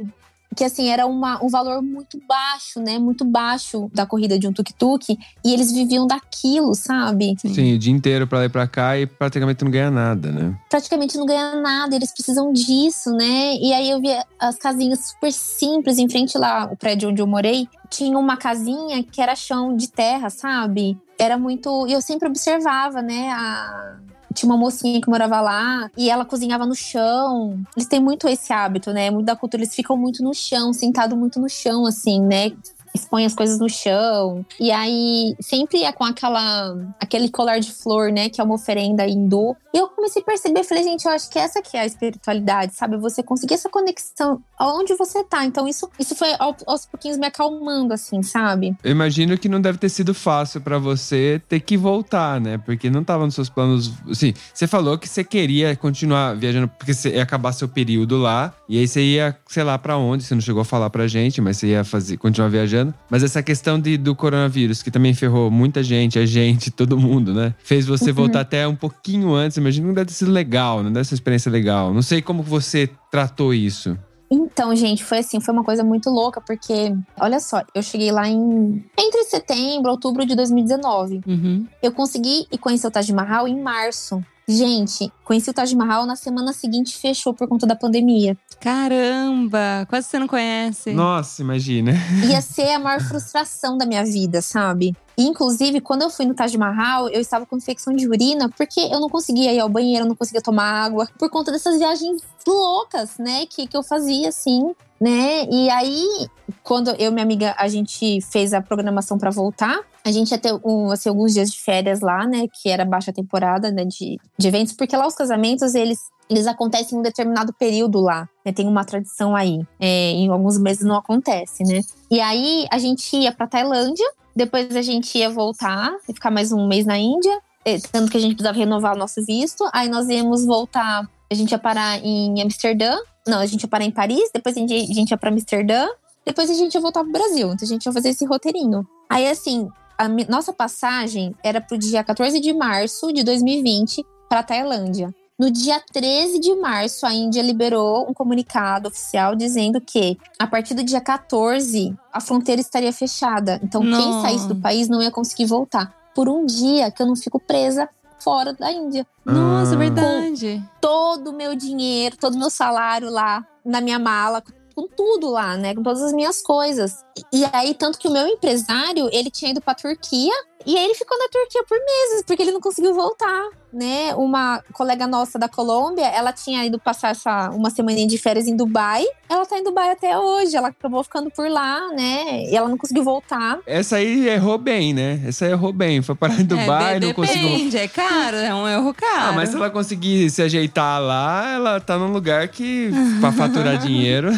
que assim era uma, um valor muito baixo, né? Muito baixo da corrida de um tuk-tuk e eles viviam daquilo, sabe? Sim, o dia inteiro para lá e para cá e praticamente não ganha nada, né? Praticamente não ganha nada, eles precisam disso, né? E aí eu vi as casinhas super simples em frente lá, o prédio onde eu morei, tinha uma casinha que era chão de terra, sabe? Era muito, e eu sempre observava, né, a tinha uma mocinha que morava lá e ela cozinhava no chão. Eles têm muito esse hábito, né? Muito da cultura, eles ficam muito no chão, sentado muito no chão, assim, né? Expõe as coisas no chão. E aí sempre é com aquela aquele colar de flor, né, que é uma oferenda hindu. E eu comecei a perceber, falei, gente, eu acho que essa que é a espiritualidade, sabe? Você conseguir essa conexão aonde você tá. Então isso isso foi aos pouquinhos me acalmando assim, sabe? Eu imagino que não deve ter sido fácil para você ter que voltar, né? Porque não tava nos seus planos, assim, você falou que você queria continuar viajando porque você ia acabar seu período lá e aí você ia, sei lá, para onde, você não chegou a falar pra gente, mas você ia fazer continuar viajando mas essa questão de, do coronavírus, que também ferrou muita gente, a gente, <laughs> todo mundo, né? Fez você uhum. voltar até um pouquinho antes. Imagina que não deve ter sido legal, não deve ser uma experiência legal. Não sei como você tratou isso. Então, gente, foi assim, foi uma coisa muito louca, porque, olha só, eu cheguei lá em entre setembro e outubro de 2019. Uhum. Eu consegui ir conhecer o Taj Mahal em março. Gente, conheci o Taj Mahal, na semana seguinte fechou por conta da pandemia. Caramba, quase você não conhece. Nossa, imagina. <laughs> Ia ser a maior frustração da minha vida, sabe? inclusive, quando eu fui no Taj Mahal, eu estava com infecção de urina porque eu não conseguia ir ao banheiro, eu não conseguia tomar água, por conta dessas viagens loucas, né, que, que eu fazia, assim, né? E aí, quando eu e minha amiga, a gente fez a programação para voltar, a gente ia ter um, assim, alguns dias de férias lá, né? Que era baixa temporada, né? De, de eventos, porque lá os casamentos, eles, eles acontecem em um determinado período lá, né? Tem uma tradição aí. É, em alguns meses não acontece, né? E aí a gente ia pra Tailândia, depois a gente ia voltar e ficar mais um mês na Índia, é, tanto que a gente precisava renovar o nosso visto. Aí nós íamos voltar, a gente ia parar em Amsterdã. Não, a gente ia parar em Paris, depois a gente, a gente ia pra Amsterdã, depois a gente ia voltar pro Brasil. Então a gente ia fazer esse roteirinho. Aí, assim, a nossa passagem era para o dia 14 de março de 2020 para a Tailândia. No dia 13 de março, a Índia liberou um comunicado oficial dizendo que, a partir do dia 14, a fronteira estaria fechada. Então, não. quem saísse do país não ia conseguir voltar. Por um dia que eu não fico presa fora da Índia. Nossa, ah. verdade. Com todo o meu dinheiro, todo o meu salário lá na minha mala, com tudo lá, né? Com todas as minhas coisas. E aí, tanto que o meu empresário, ele tinha ido pra Turquia e aí ele ficou na Turquia por meses, porque ele não conseguiu voltar. Né? Uma colega nossa da Colômbia, ela tinha ido passar essa, uma semana de férias em Dubai. Ela tá em Dubai até hoje. Ela acabou ficando por lá, né? E ela não conseguiu voltar. Essa aí errou bem, né? Essa aí errou bem. Foi parar em Dubai, é, não conseguiu. Depende, é caro, é um erro caro. Ah, mas se ela conseguir se ajeitar lá, ela tá num lugar que, pra faturar <laughs> dinheiro,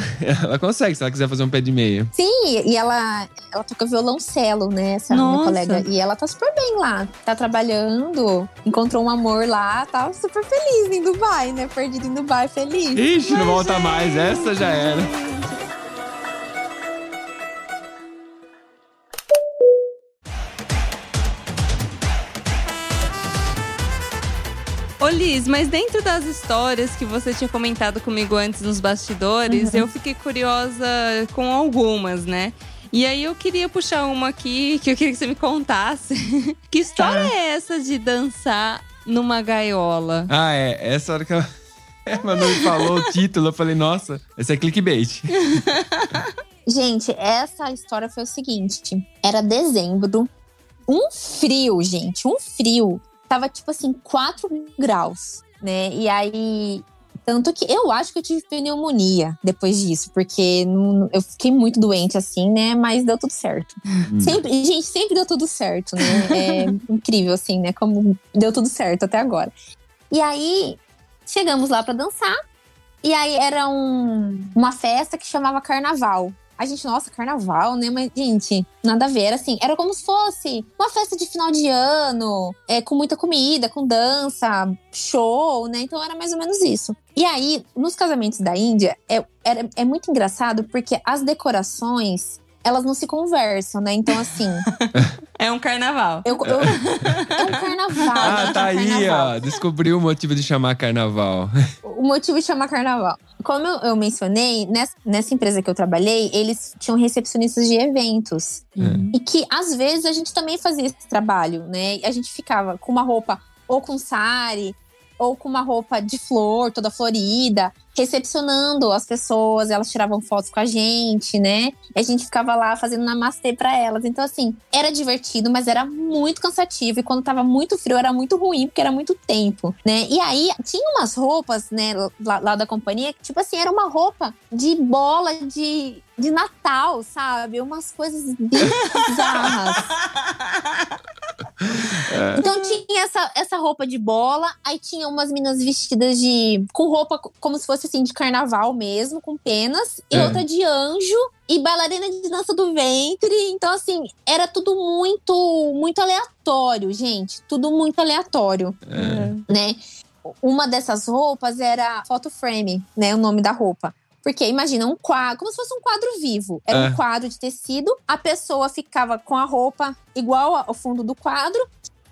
ela consegue, se ela quiser fazer um pé de meia. Sim, e ela, ela toca violoncelo, né? Essa minha Nossa. colega. E ela tá super bem lá. Tá trabalhando, encontrou um amor lá, tá super feliz em Dubai, né? Perdido em Dubai, feliz. Ixi, não volta mais. Essa já era. Ô Liz, mas dentro das histórias que você tinha comentado comigo antes nos bastidores, eu fiquei curiosa com algumas, né? E aí eu queria puxar uma aqui que eu queria que você me contasse. <laughs> que história Tá. é essa de dançar numa gaiola? Ah, é. Essa hora que ela. A Manu me falou o título, eu falei, nossa, esse é clickbait. <laughs> Gente, essa história foi o seguinte: era dezembro, um frio, gente, um frio. Tava tipo assim, 4 graus, né? E aí. Tanto que eu acho que eu tive pneumonia depois disso, porque não- eu fiquei muito doente assim, né? Mas deu tudo certo. Sempre, gente, sempre deu tudo certo, né? É <laughs> incrível, assim, né? Como deu tudo certo até agora. E aí, chegamos lá pra dançar. E aí era um- uma festa que chamava Carnaval. A gente, nossa, carnaval, né? Mas, gente, nada a ver. Era assim, era como se fosse uma festa de final de ano, é, com muita comida, com dança, show, né? Então era mais ou menos isso. E aí, nos casamentos da Índia, é, era- é muito engraçado porque as decorações, elas não se conversam, né? Então, assim, <laughs> É um carnaval. eu, eu- é um carnaval. Ah, tá é um aí, carnaval. ó. Descobriu o motivo de chamar carnaval. <laughs> O motivo de chamar carnaval. Como eu, eu mencionei, nessa, nessa empresa que eu trabalhei, eles tinham recepcionistas de eventos. E que, às vezes, a gente também fazia esse trabalho, né? E A gente ficava com uma roupa ou com sari, ou com uma roupa de flor, toda florida, recepcionando as pessoas, elas tiravam fotos com a gente, né? E a gente ficava lá fazendo namastê pra elas. Então, assim, era divertido, mas era muito cansativo. E quando tava muito frio, era muito ruim, porque era muito tempo, né? E aí, tinha umas roupas, né, lá, lá da companhia, que, tipo assim, era uma roupa de bola de, de Natal, sabe? Umas coisas bizarras. <laughs> Então tinha essa, essa roupa de bola, aí tinha umas meninas vestidas de. com roupa co- como se fosse assim, de carnaval mesmo, com penas, e É. outra de anjo, e bailarina de dança do ventre. Então, assim, era tudo muito, muito aleatório, gente. Tudo muito aleatório, É. né? Uma dessas roupas era photo frame, né? O nome da roupa. Porque imagina um quadro, como se fosse um quadro vivo. Era É. um quadro de tecido, a pessoa ficava com a roupa igual ao fundo do quadro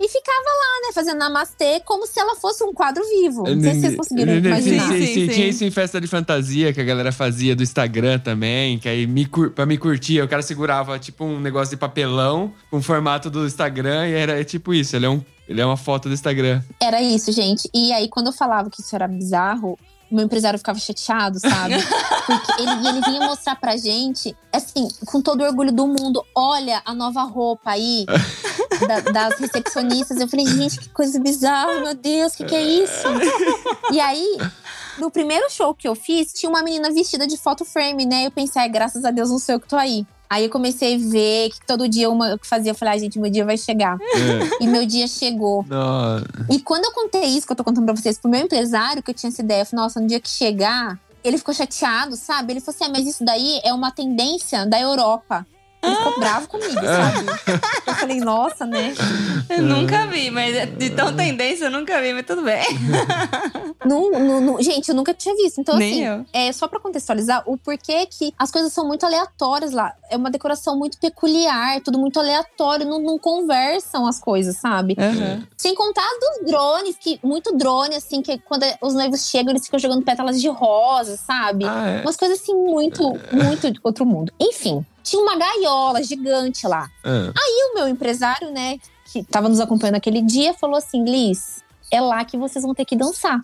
e ficava lá, né, fazendo namastê como se ela fosse um quadro vivo. Não sei se vocês conseguiram imaginar. sim, Sim, sim. Tinha isso em festa de fantasia que a galera fazia do Instagram também. Que aí, me pra me curtir, o cara segurava tipo um negócio de papelão com o formato do Instagram e era tipo isso. Ele é, um... ele é uma foto do Instagram. Era isso, gente. E aí, quando eu falava que isso era bizarro, meu empresário ficava chateado, sabe? <laughs> Porque ele, ele vinha mostrar pra gente, assim, com todo o orgulho do mundo: olha a nova roupa aí <laughs> da- das recepcionistas. Eu falei, gente, que coisa bizarra, meu Deus, o que, que é isso? E aí. No primeiro show que eu fiz, tinha uma menina vestida de photo frame, né? Eu pensei, ai, graças a Deus, não sei eu que tô aí. Aí eu comecei a ver que todo dia uma que fazia, eu falei, ai, gente, meu dia vai chegar. É. E meu dia chegou. Nossa. E quando eu contei isso que eu tô contando pra vocês pro meu empresário, que eu tinha essa ideia, eu falei, nossa, no dia que chegar, ele ficou chateado, sabe? Ele falou assim: ah, mas isso daí é uma tendência da Europa. Ele ficou bravo comigo, sabe? Eu falei, nossa, né? Eu nunca vi, mas de tão tendência eu nunca vi, mas tudo bem. <laughs> Não, não- não- gente, eu nunca tinha visto. Então, Nem assim, eu. é só pra contextualizar o porquê que as coisas são muito aleatórias lá. É uma decoração muito peculiar, tudo muito aleatório, não, não conversam as coisas, sabe? Aham. Sem contar dos drones, que muito drone, assim, que quando os noivos chegam, eles ficam jogando pétalas de rosa, sabe? Ah, é? Umas coisas assim, muito, muito de outro mundo. Enfim, tinha uma gaiola gigante lá. Ah. E o meu empresário, né, que tava nos acompanhando aquele dia, falou assim: Liz, é lá que vocês vão ter que dançar.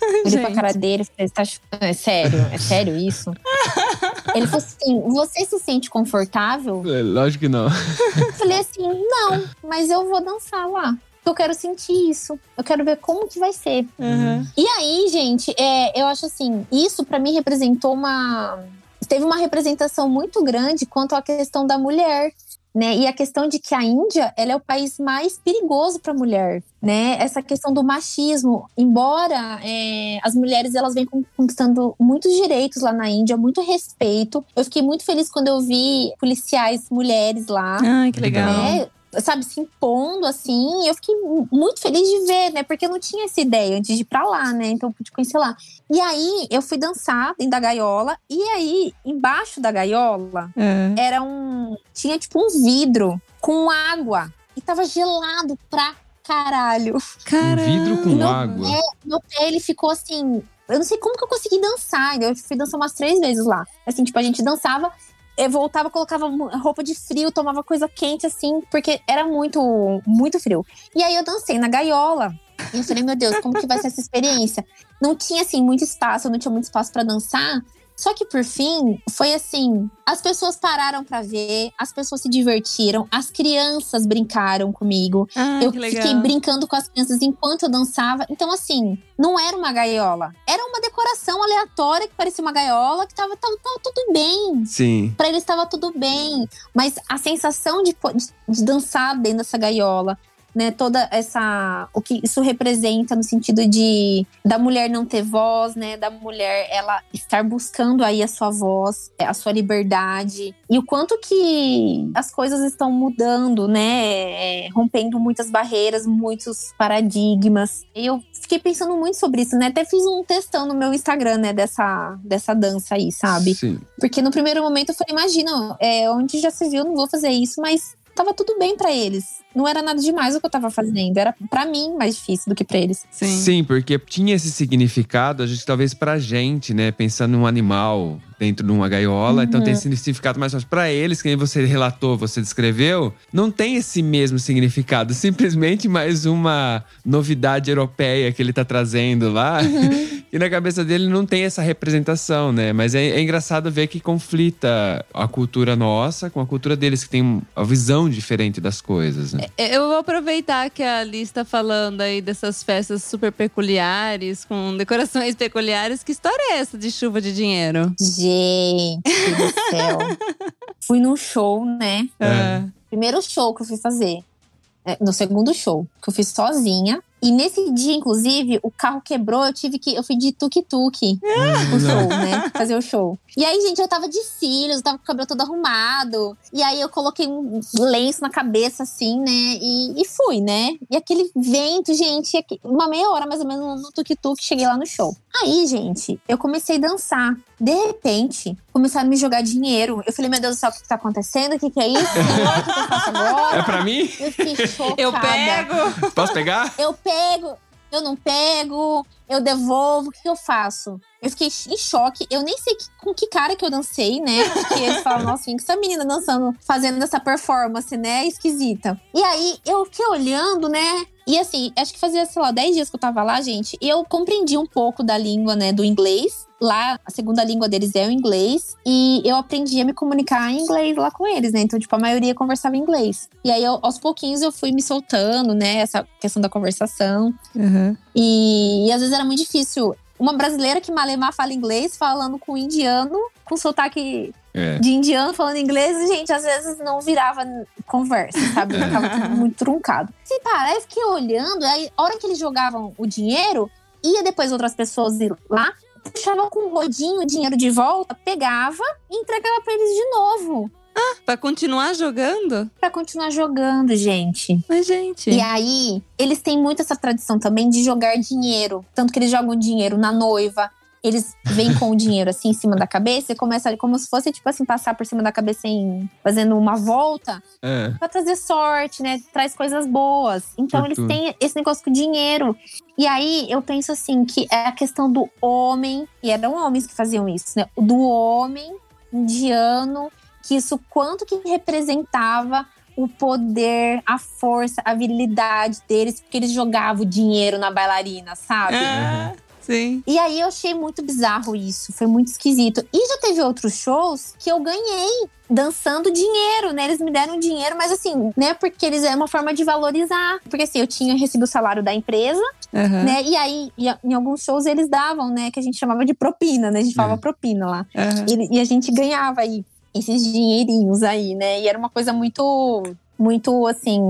Eu <laughs> olhei pra cara dele e falei: "Você tá é sério? É sério isso? <laughs> Ele falou assim: você se sente confortável? É, Lógico que não. Eu falei assim: não, mas eu vou dançar lá. eu quero sentir isso. Eu quero ver como que vai ser. Uhum. E aí, gente, é, eu acho assim, isso pra mim representou uma. Teve uma representação muito grande quanto à questão da mulher. Né? E a questão de que a Índia ela é o país mais perigoso para a mulher, né? Essa questão do machismo, embora é, as mulheres elas vêm conquistando muitos direitos lá na Índia, muito respeito. Eu fiquei muito feliz quando eu vi policiais mulheres lá. Ai, que legal. né? Sabe, se impondo assim. E eu fiquei muito feliz de ver, né? Porque eu não tinha essa ideia antes de ir pra lá, né? Então eu pude conhecer lá. E aí eu fui dançar dentro da gaiola. E aí, embaixo da gaiola, É. era um. Tinha tipo um vidro com água. E tava gelado pra caralho. Um Caramba. vidro com Não água. Meu pé, ele ficou assim. Eu não sei como que eu consegui dançar. Eu fui dançar umas três vezes lá. Assim, tipo, a gente dançava, eu voltava, colocava roupa de frio, tomava coisa quente, assim, porque era muito, muito frio. E aí eu dancei na gaiola. E eu falei, meu Deus, como que vai ser essa experiência? Não tinha, assim, muito espaço, não tinha muito espaço pra dançar. Só que por fim, foi assim: as pessoas pararam pra ver, as pessoas se divertiram, as crianças brincaram comigo. Ah, Eu fiquei brincando com as crianças enquanto eu dançava. Então, assim, não era uma gaiola. Era uma decoração aleatória que parecia uma gaiola, que tava, tava, tava tudo bem. Sim. Pra eles estava tudo bem. Mas a sensação de, de, de dançar dentro dessa gaiola, né? Toda essa. O que isso representa no sentido de da mulher não ter voz, né? Da mulher ela estar buscando aí a sua voz, a sua liberdade. E o quanto que as coisas estão mudando, né? É, rompendo muitas barreiras, muitos paradigmas. E eu fiquei pensando muito sobre isso, né? Até fiz um textão no meu Instagram, né? Dessa, dessa dança aí, sabe? Sim. Porque no primeiro momento eu falei, imagina, é, onde já se viu, não vou fazer isso, mas tava tudo bem pra eles. Não era nada demais o que eu tava fazendo. Era pra mim mais difícil do que pra eles. Sim. Sim, porque tinha esse significado, a gente talvez pra gente, né, pensando num animal dentro de uma gaiola, então tem esse significado mais fácil. Pra eles, que nem você relatou, você descreveu, não tem esse mesmo significado, <laughs> simplesmente mais uma novidade europeia que ele tá trazendo lá. <laughs> E na cabeça dele não tem essa representação, né? Mas é, é engraçado ver que conflita a cultura nossa com a cultura deles, que tem uma visão diferente das coisas, né? Eu vou aproveitar que a Liz tá falando aí dessas festas super peculiares, com decorações peculiares. Que história é essa de chuva de dinheiro? Gente do céu. <laughs> Fui num show, né? É. Primeiro show que eu fui fazer. É, no segundo show, que eu fiz sozinha. E nesse dia, inclusive, o carro quebrou, eu tive que. Eu fui de tuk-tuk o show, né? <laughs> Fazer o show. E aí, gente, eu tava de cílios, eu tava com o cabelo todo arrumado. E aí eu coloquei um lenço na cabeça, assim, né? E, e fui, né? E aquele vento, gente, uma meia hora mais ou menos no tuk-tuk, cheguei lá no show. Aí, gente, eu comecei a dançar. De repente, começaram a me jogar dinheiro. Eu falei, meu Deus do céu, o que que tá acontecendo? O que, que é isso? O que, que eu faço <laughs> agora? É pra mim? Eu fiquei chocada. Eu pego! Posso pegar? Eu pego, eu não pego, eu devolvo, o que eu faço? Eu fiquei em choque, eu nem sei que- com que cara que eu dancei, né? Porque eles falam, nossa, que essa menina dançando, fazendo essa performance, né? Esquisita. E aí, eu fiquei olhando, né? E assim, acho que fazia, sei lá, 10 dias que eu tava lá, gente, e eu compreendi um pouco da língua, né, do inglês. Lá, a segunda língua deles é o inglês. E eu aprendi a me comunicar em inglês lá com eles, né? Então, tipo, a maioria conversava em inglês. E aí, eu- aos pouquinhos, eu fui me soltando, né? Essa questão da conversação. E, e às vezes era muito difícil. Uma brasileira que malemar fala inglês, falando com um indiano, com sotaque É. de indiano falando inglês, gente, às vezes não virava conversa, sabe? Ficava tudo muito truncado. Se parar, eu fiquei olhando, aí a hora que eles jogavam o dinheiro, ia depois outras pessoas ir lá, puxava com o rodinho o dinheiro de volta, pegava e entregava pra eles de novo. Pra continuar jogando? Pra continuar jogando, gente. Mas, gente. E aí, eles têm muito essa tradição também de jogar dinheiro. Tanto que eles jogam dinheiro na noiva. Eles vêm com o dinheiro assim em cima da cabeça e começam ali como se fosse, tipo assim, passar por cima da cabeça em fazendo uma volta É. pra trazer sorte, né? Traz coisas boas. Então eles Fortuna. têm esse negócio com dinheiro. E aí eu penso assim que é a questão do homem, e eram homens que faziam isso, né? Do homem indiano, que isso quanto que representava o poder, a força, a virilidade deles, porque eles jogavam o dinheiro na bailarina, sabe? Ah, Sim. E aí eu achei muito bizarro isso, foi muito esquisito. E já teve outros shows que eu ganhei dançando dinheiro, né? Eles me deram dinheiro, mas assim, né? Porque eles é uma forma de valorizar. Porque assim, eu tinha recebido o salário da empresa, Aham. né? E aí, em alguns shows eles davam, né? Que a gente chamava de propina, né? A gente falava É. propina lá. Aham. E, e a gente ganhava aí esses dinheirinhos aí, né? E era uma coisa muito, muito assim.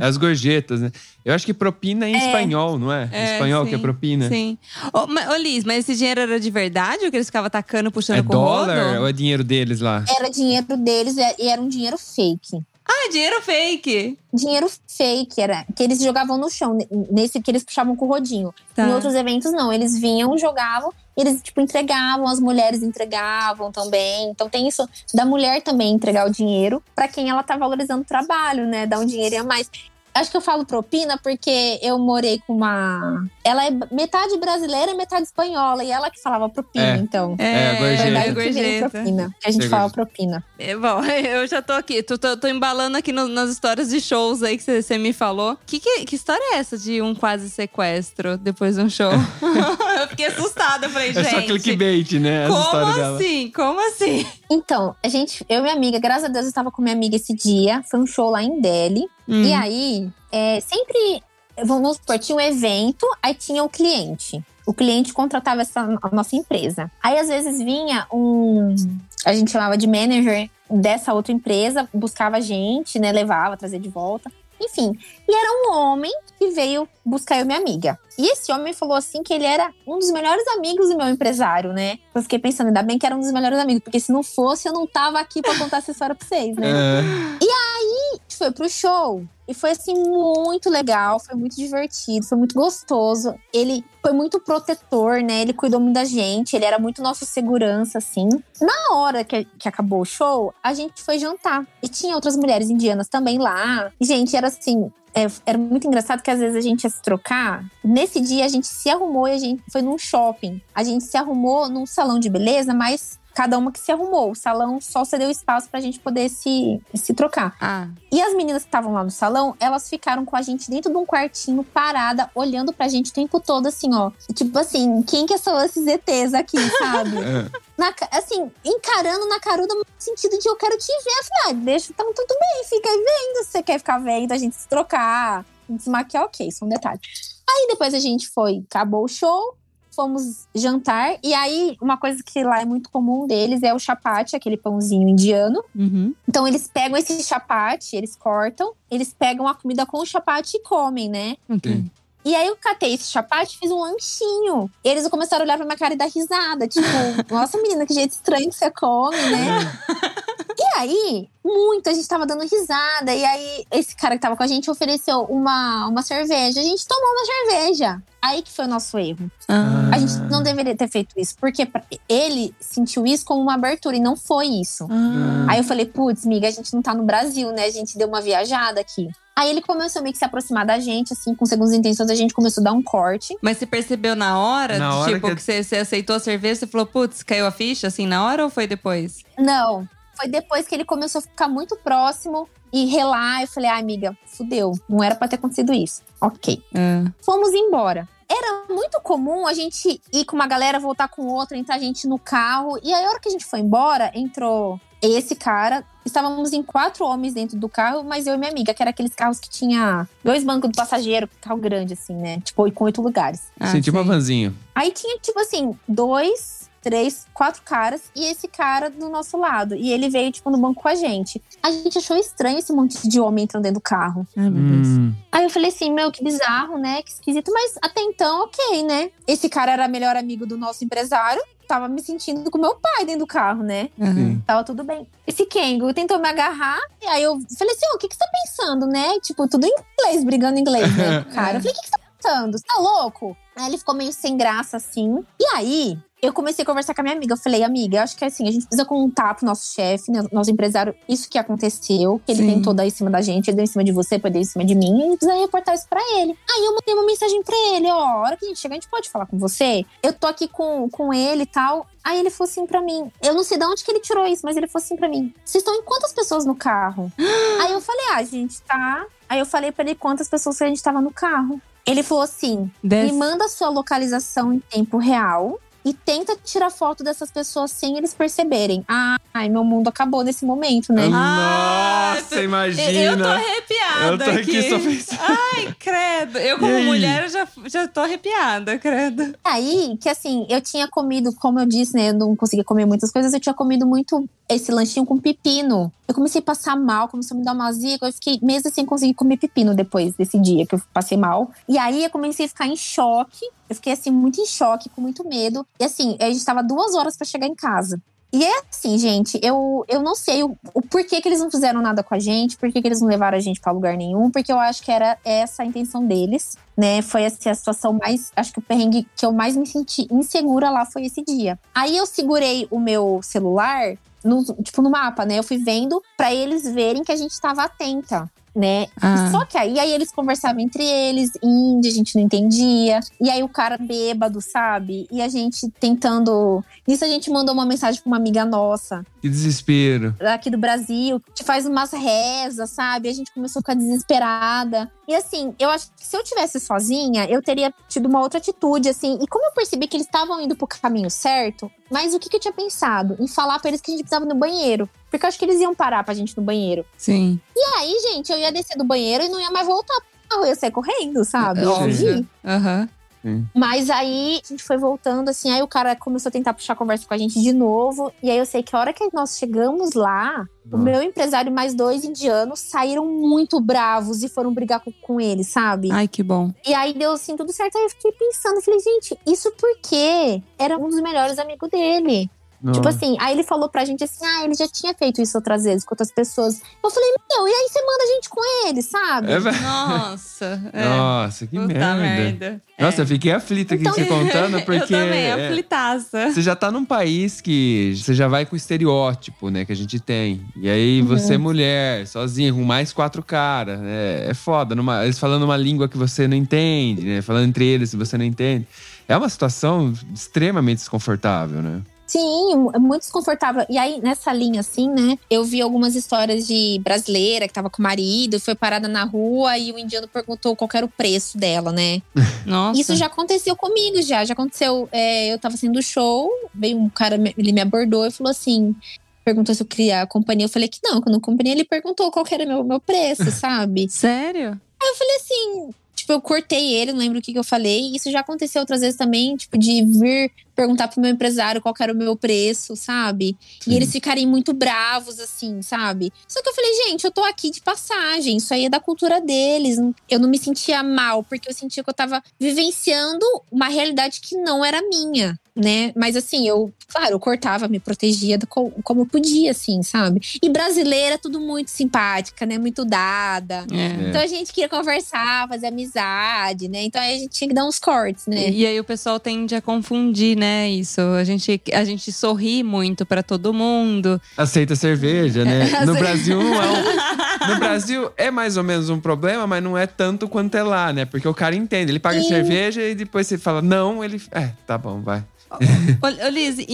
As gorjetas, né? Eu acho que propina é em É. espanhol, não é? Em É, espanhol que é sim. propina. Sim. Ô, ma- ô, Liz, mas esse dinheiro era de verdade ou que eles ficavam tacando, puxando É com o dólar rodo? ou é dinheiro deles lá? Era dinheiro deles e e era um dinheiro fake. Ah, dinheiro fake. Dinheiro fake, era que eles jogavam no chão, ne- nesse que eles puxavam com o rodinho. Tá. Em outros eventos, não. Eles vinham, jogavam, eles, tipo, entregavam, as mulheres entregavam também. Então tem isso da mulher também entregar o dinheiro pra quem ela tá valorizando o trabalho, né? Dar um dinheiro a mais. Acho que eu falo propina porque eu morei com uma. Ela é metade brasileira e metade espanhola. E ela que falava propina, É. então. É, É, gorjeta. É, propina. Que a gente É fala propina. É, bom, <laughs> eu já tô aqui, tô, tô, tô embalando aqui no- nas histórias de shows aí que você me falou. Que, que, que história é essa de um quase sequestro depois de um show? <laughs> eu fiquei assustada, eu falei, É gente. só clickbait, né? Essa Como dela. assim? Como assim? Então, a gente, eu e minha amiga, graças a Deus, eu estava com minha amiga esse dia. Foi um show lá em Delhi. Hum. E aí, é, sempre, vamos supor, tinha um evento, aí tinha o cliente. O cliente contratava essa a nossa empresa. Aí, às vezes, vinha um. A gente chamava de manager dessa outra empresa, buscava a gente, né? Levava, trazia de volta. Enfim. E era um homem que veio buscar eu e minha amiga. E esse homem falou assim que ele era um dos melhores amigos do meu empresário, né? Eu fiquei pensando, ainda bem que era um dos melhores amigos, porque se não fosse, eu não tava aqui pra contar essa história pra vocês, né? É. gente foi pro show. E foi assim muito legal, foi muito divertido, foi muito gostoso. Ele foi muito protetor, né? Ele cuidou muito da gente, ele era muito nosso segurança, assim. Na hora que, que acabou o show, a gente foi jantar. E tinha outras mulheres indianas também lá. E, gente, era assim. é, era muito engraçado que às vezes a gente ia se trocar. Nesse dia a gente se arrumou e a gente foi num shopping. A gente se arrumou num salão de beleza, mas cada uma que se arrumou. O salão só cedeu espaço pra gente poder se, se trocar. Ah, E as meninas que estavam lá no salão, elas ficaram com a gente dentro de um quartinho, parada, olhando pra gente o tempo todo, assim, ó. Tipo assim, quem que são esses ETs aqui, sabe? <laughs> É. Na assim, encarando na caruda no sentido de eu quero te ver. Eu falei, ah, deixa, tá tudo bem, fica aí vendo. Se você quer ficar vendo, a gente se trocar, a gente se maquiar, ok, isso é um detalhe. Aí depois a gente foi, acabou o show, fomos jantar. E aí, uma coisa que lá é muito comum deles é o chapate, aquele pãozinho indiano. uhum. Então eles pegam esse chapate, eles cortam, eles pegam a comida com o chapate e comem, né? E aí eu catei esse chapate e fiz um lanchinho. Eles começaram a olhar pra minha cara e dar risada. Tipo, <laughs> nossa menina, que jeito estranho que você come, né? <laughs> E aí, muito, a gente tava dando risada. E aí, esse cara que tava com a gente ofereceu uma, uma cerveja. A gente tomou uma cerveja. Aí que foi o nosso erro. Ah. A gente não deveria ter feito isso. Porque ele sentiu isso como uma abertura e não foi isso. Ah. Aí eu falei, putz, miga, a gente não tá no Brasil, né? A gente deu uma viajada aqui. Aí ele começou meio que se aproximar da gente, assim, com segundas intenções, a gente começou a dar um corte. Mas você percebeu na hora? Na hora tipo, que- que, você, você aceitou a cerveja, você falou, putz, caiu a ficha assim na hora ou foi depois? Não, foi depois que ele começou a ficar muito próximo e relar. Eu falei, ah, amiga, fudeu, não era pra ter acontecido isso. Ok. Ah. Fomos embora. Era muito comum a gente ir com uma galera, voltar com outra, entrar a gente no carro. E aí, a hora que a gente foi embora, entrou esse cara. Estávamos em quatro homens dentro do carro, mas eu e minha amiga, que era aqueles carros que tinha dois bancos do passageiro, carro grande, assim, né? Tipo, e com oito lugares. Ah, Sim, tipo sei. uma vanzinho. Aí tinha, tipo assim, dois, três, quatro caras e esse cara do nosso lado. E ele veio, tipo, no banco com a gente. A gente achou estranho esse monte de homem entrando dentro do carro. Ai, meu Deus. Hum. Aí eu falei assim, meu, que bizarro, né? Que esquisito. Mas até então, ok, né? Esse cara era melhor amigo do nosso empresário. Tava me sentindo com meu pai dentro do carro, né? Sim. Tava tudo bem. Esse Kengo tentou me agarrar. E aí eu falei assim, ô, o que, que você tá pensando, né? Tipo, tudo em inglês, brigando em inglês, né? <laughs> Cara, eu falei, o que, que você tá pensando? Você tá louco? Aí ele ficou meio sem graça, assim. E aí, eu comecei a conversar com a minha amiga. Eu falei, amiga, eu acho que assim, a gente precisa contar pro nosso chefe, né, nosso empresário, isso que aconteceu. Que ele Sim. tentou dar em cima da gente, ele deu em cima de você, depois deu em cima de mim. E a gente precisa reportar isso pra ele. Aí eu mandei uma mensagem pra ele, ó, a hora que a gente chegar, a gente pode falar com você? Eu tô aqui com, com ele e tal. Aí ele falou assim pra mim, eu não sei de onde que ele tirou isso, mas ele falou assim pra mim, vocês estão em quantas pessoas no carro? <gasps> Aí eu falei, ah, a gente tá... Aí eu falei pra ele quantas pessoas que a gente tava no carro. Ele falou assim: Des- me manda a sua localização em tempo real e tenta tirar foto dessas pessoas sem eles perceberem. Ai, meu mundo acabou nesse momento, né? Nossa, eu- imagina. Eu tô arrepiada. Eu tô aqui só pensando. Ai, credo. Eu, como mulher, eu já, já tô arrepiada, credo. Aí, que assim, eu tinha comido, como eu disse, né? Eu não conseguia comer muitas coisas, eu tinha comido muito esse lanchinho com pepino. Eu comecei a passar mal, começou a me dar uma azia, eu fiquei meses sem conseguir comer pepino depois desse dia que eu passei mal. E aí eu comecei a ficar em choque. Eu fiquei assim, muito em choque, com muito medo. E assim, a gente tava duas horas pra chegar em casa. E é assim, gente, eu, eu não sei o, o porquê que eles não fizeram nada com a gente, por que eles não levaram a gente pra lugar nenhum, porque eu acho que era essa a intenção deles, né? Foi assim, a situação mais. Acho que o perrengue que eu mais me senti insegura lá foi esse dia. Aí eu segurei o meu celular, no, tipo, no mapa, né? Eu fui vendo pra eles verem que a gente tava atenta. Né? Ah. Só que aí, aí eles conversavam entre eles, índia, a gente não entendia. E aí o cara bêbado, sabe? E a gente tentando. Nisso a gente mandou uma mensagem pra uma amiga nossa Que desespero. aqui do Brasil, que faz umas rezas, sabe? A gente começou a ficar desesperada. E assim, eu acho que se eu tivesse sozinha, eu teria tido uma outra atitude, assim. E como eu percebi que eles estavam indo pro caminho certo, mas o que, que eu tinha pensado? Em falar pra eles que a gente precisava no banheiro. Porque eu acho que eles iam parar pra gente no banheiro. Sim. E aí, gente, eu ia descer do banheiro e não ia mais voltar pro carro, eu ia sair correndo, sabe? Óbvio. Óbvio. Aham. Mas aí a gente foi voltando, assim, aí o cara começou a tentar puxar a conversa com a gente de novo. E aí eu sei que a hora que nós chegamos lá, o Nossa. meu empresário e mais dois indianos saíram muito bravos e foram brigar com, com ele, sabe? Ai, que bom. E aí deu assim tudo certo. Aí eu fiquei pensando, falei, gente, isso porque era um dos melhores amigos dele. Tipo Nossa. assim, aí ele falou pra gente assim: ah, ele já tinha feito isso outras vezes com outras pessoas. Eu falei, meu, e aí você manda a gente com ele, sabe? É verdade. Nossa. É. Nossa, que Puta merda. merda. Nossa, É. eu fiquei aflita aqui Então- você contando, <laughs> porque. Eu também, é, aflitaça. Você já tá num país que você já vai com o estereótipo, né, que a gente tem. E aí você, Uhum. mulher, sozinha, com mais quatro caras. É, é foda. Numa- eles falando uma língua que você não entende, né? Falando entre eles que você não entende. É uma situação extremamente desconfortável, né? Sim, é muito desconfortável. E aí, nessa linha, assim, né? Eu vi algumas histórias de brasileira que tava com o marido, foi parada na rua e o indiano perguntou qual era o preço dela, né? <laughs> Nossa. Isso já aconteceu comigo, já. Já aconteceu. é, eu tava sendo show, veio um cara, ele me abordou e falou assim. Perguntou se eu queria a companhia. Eu falei que não, que eu não companhia. Ele perguntou qual era meu, meu preço, <laughs> sabe? Sério? Eu falei assim, tipo, eu cortei ele, não lembro o que, que eu falei. Isso já aconteceu outras vezes também, tipo, de vir perguntar pro meu empresário qual era o meu preço, sabe? Sim. E eles ficarem muito bravos, assim, sabe? Só que eu falei, gente, eu tô aqui de passagem, isso aí é da cultura deles. Eu não me sentia mal, porque eu sentia que eu tava vivenciando uma realidade que não era minha. Né? Mas assim, eu, claro, eu cortava, me protegia do co- como eu podia, assim, sabe? E brasileira tudo muito simpática, né? Muito dada. É. Então a gente queria conversar, fazer amizade, né? Então aí a gente tinha que dar uns cortes, né? E aí o pessoal tende a confundir, né? Isso. A gente, a gente sorri muito pra todo mundo. Aceita cerveja, né? <laughs> No. Brasil é um... No Brasil é mais ou menos um problema, mas não é tanto quanto é lá, né? Porque o cara entende. Ele paga Sim. cerveja e depois você fala, não, ele. É, tá bom, vai. Ô, Liz, e,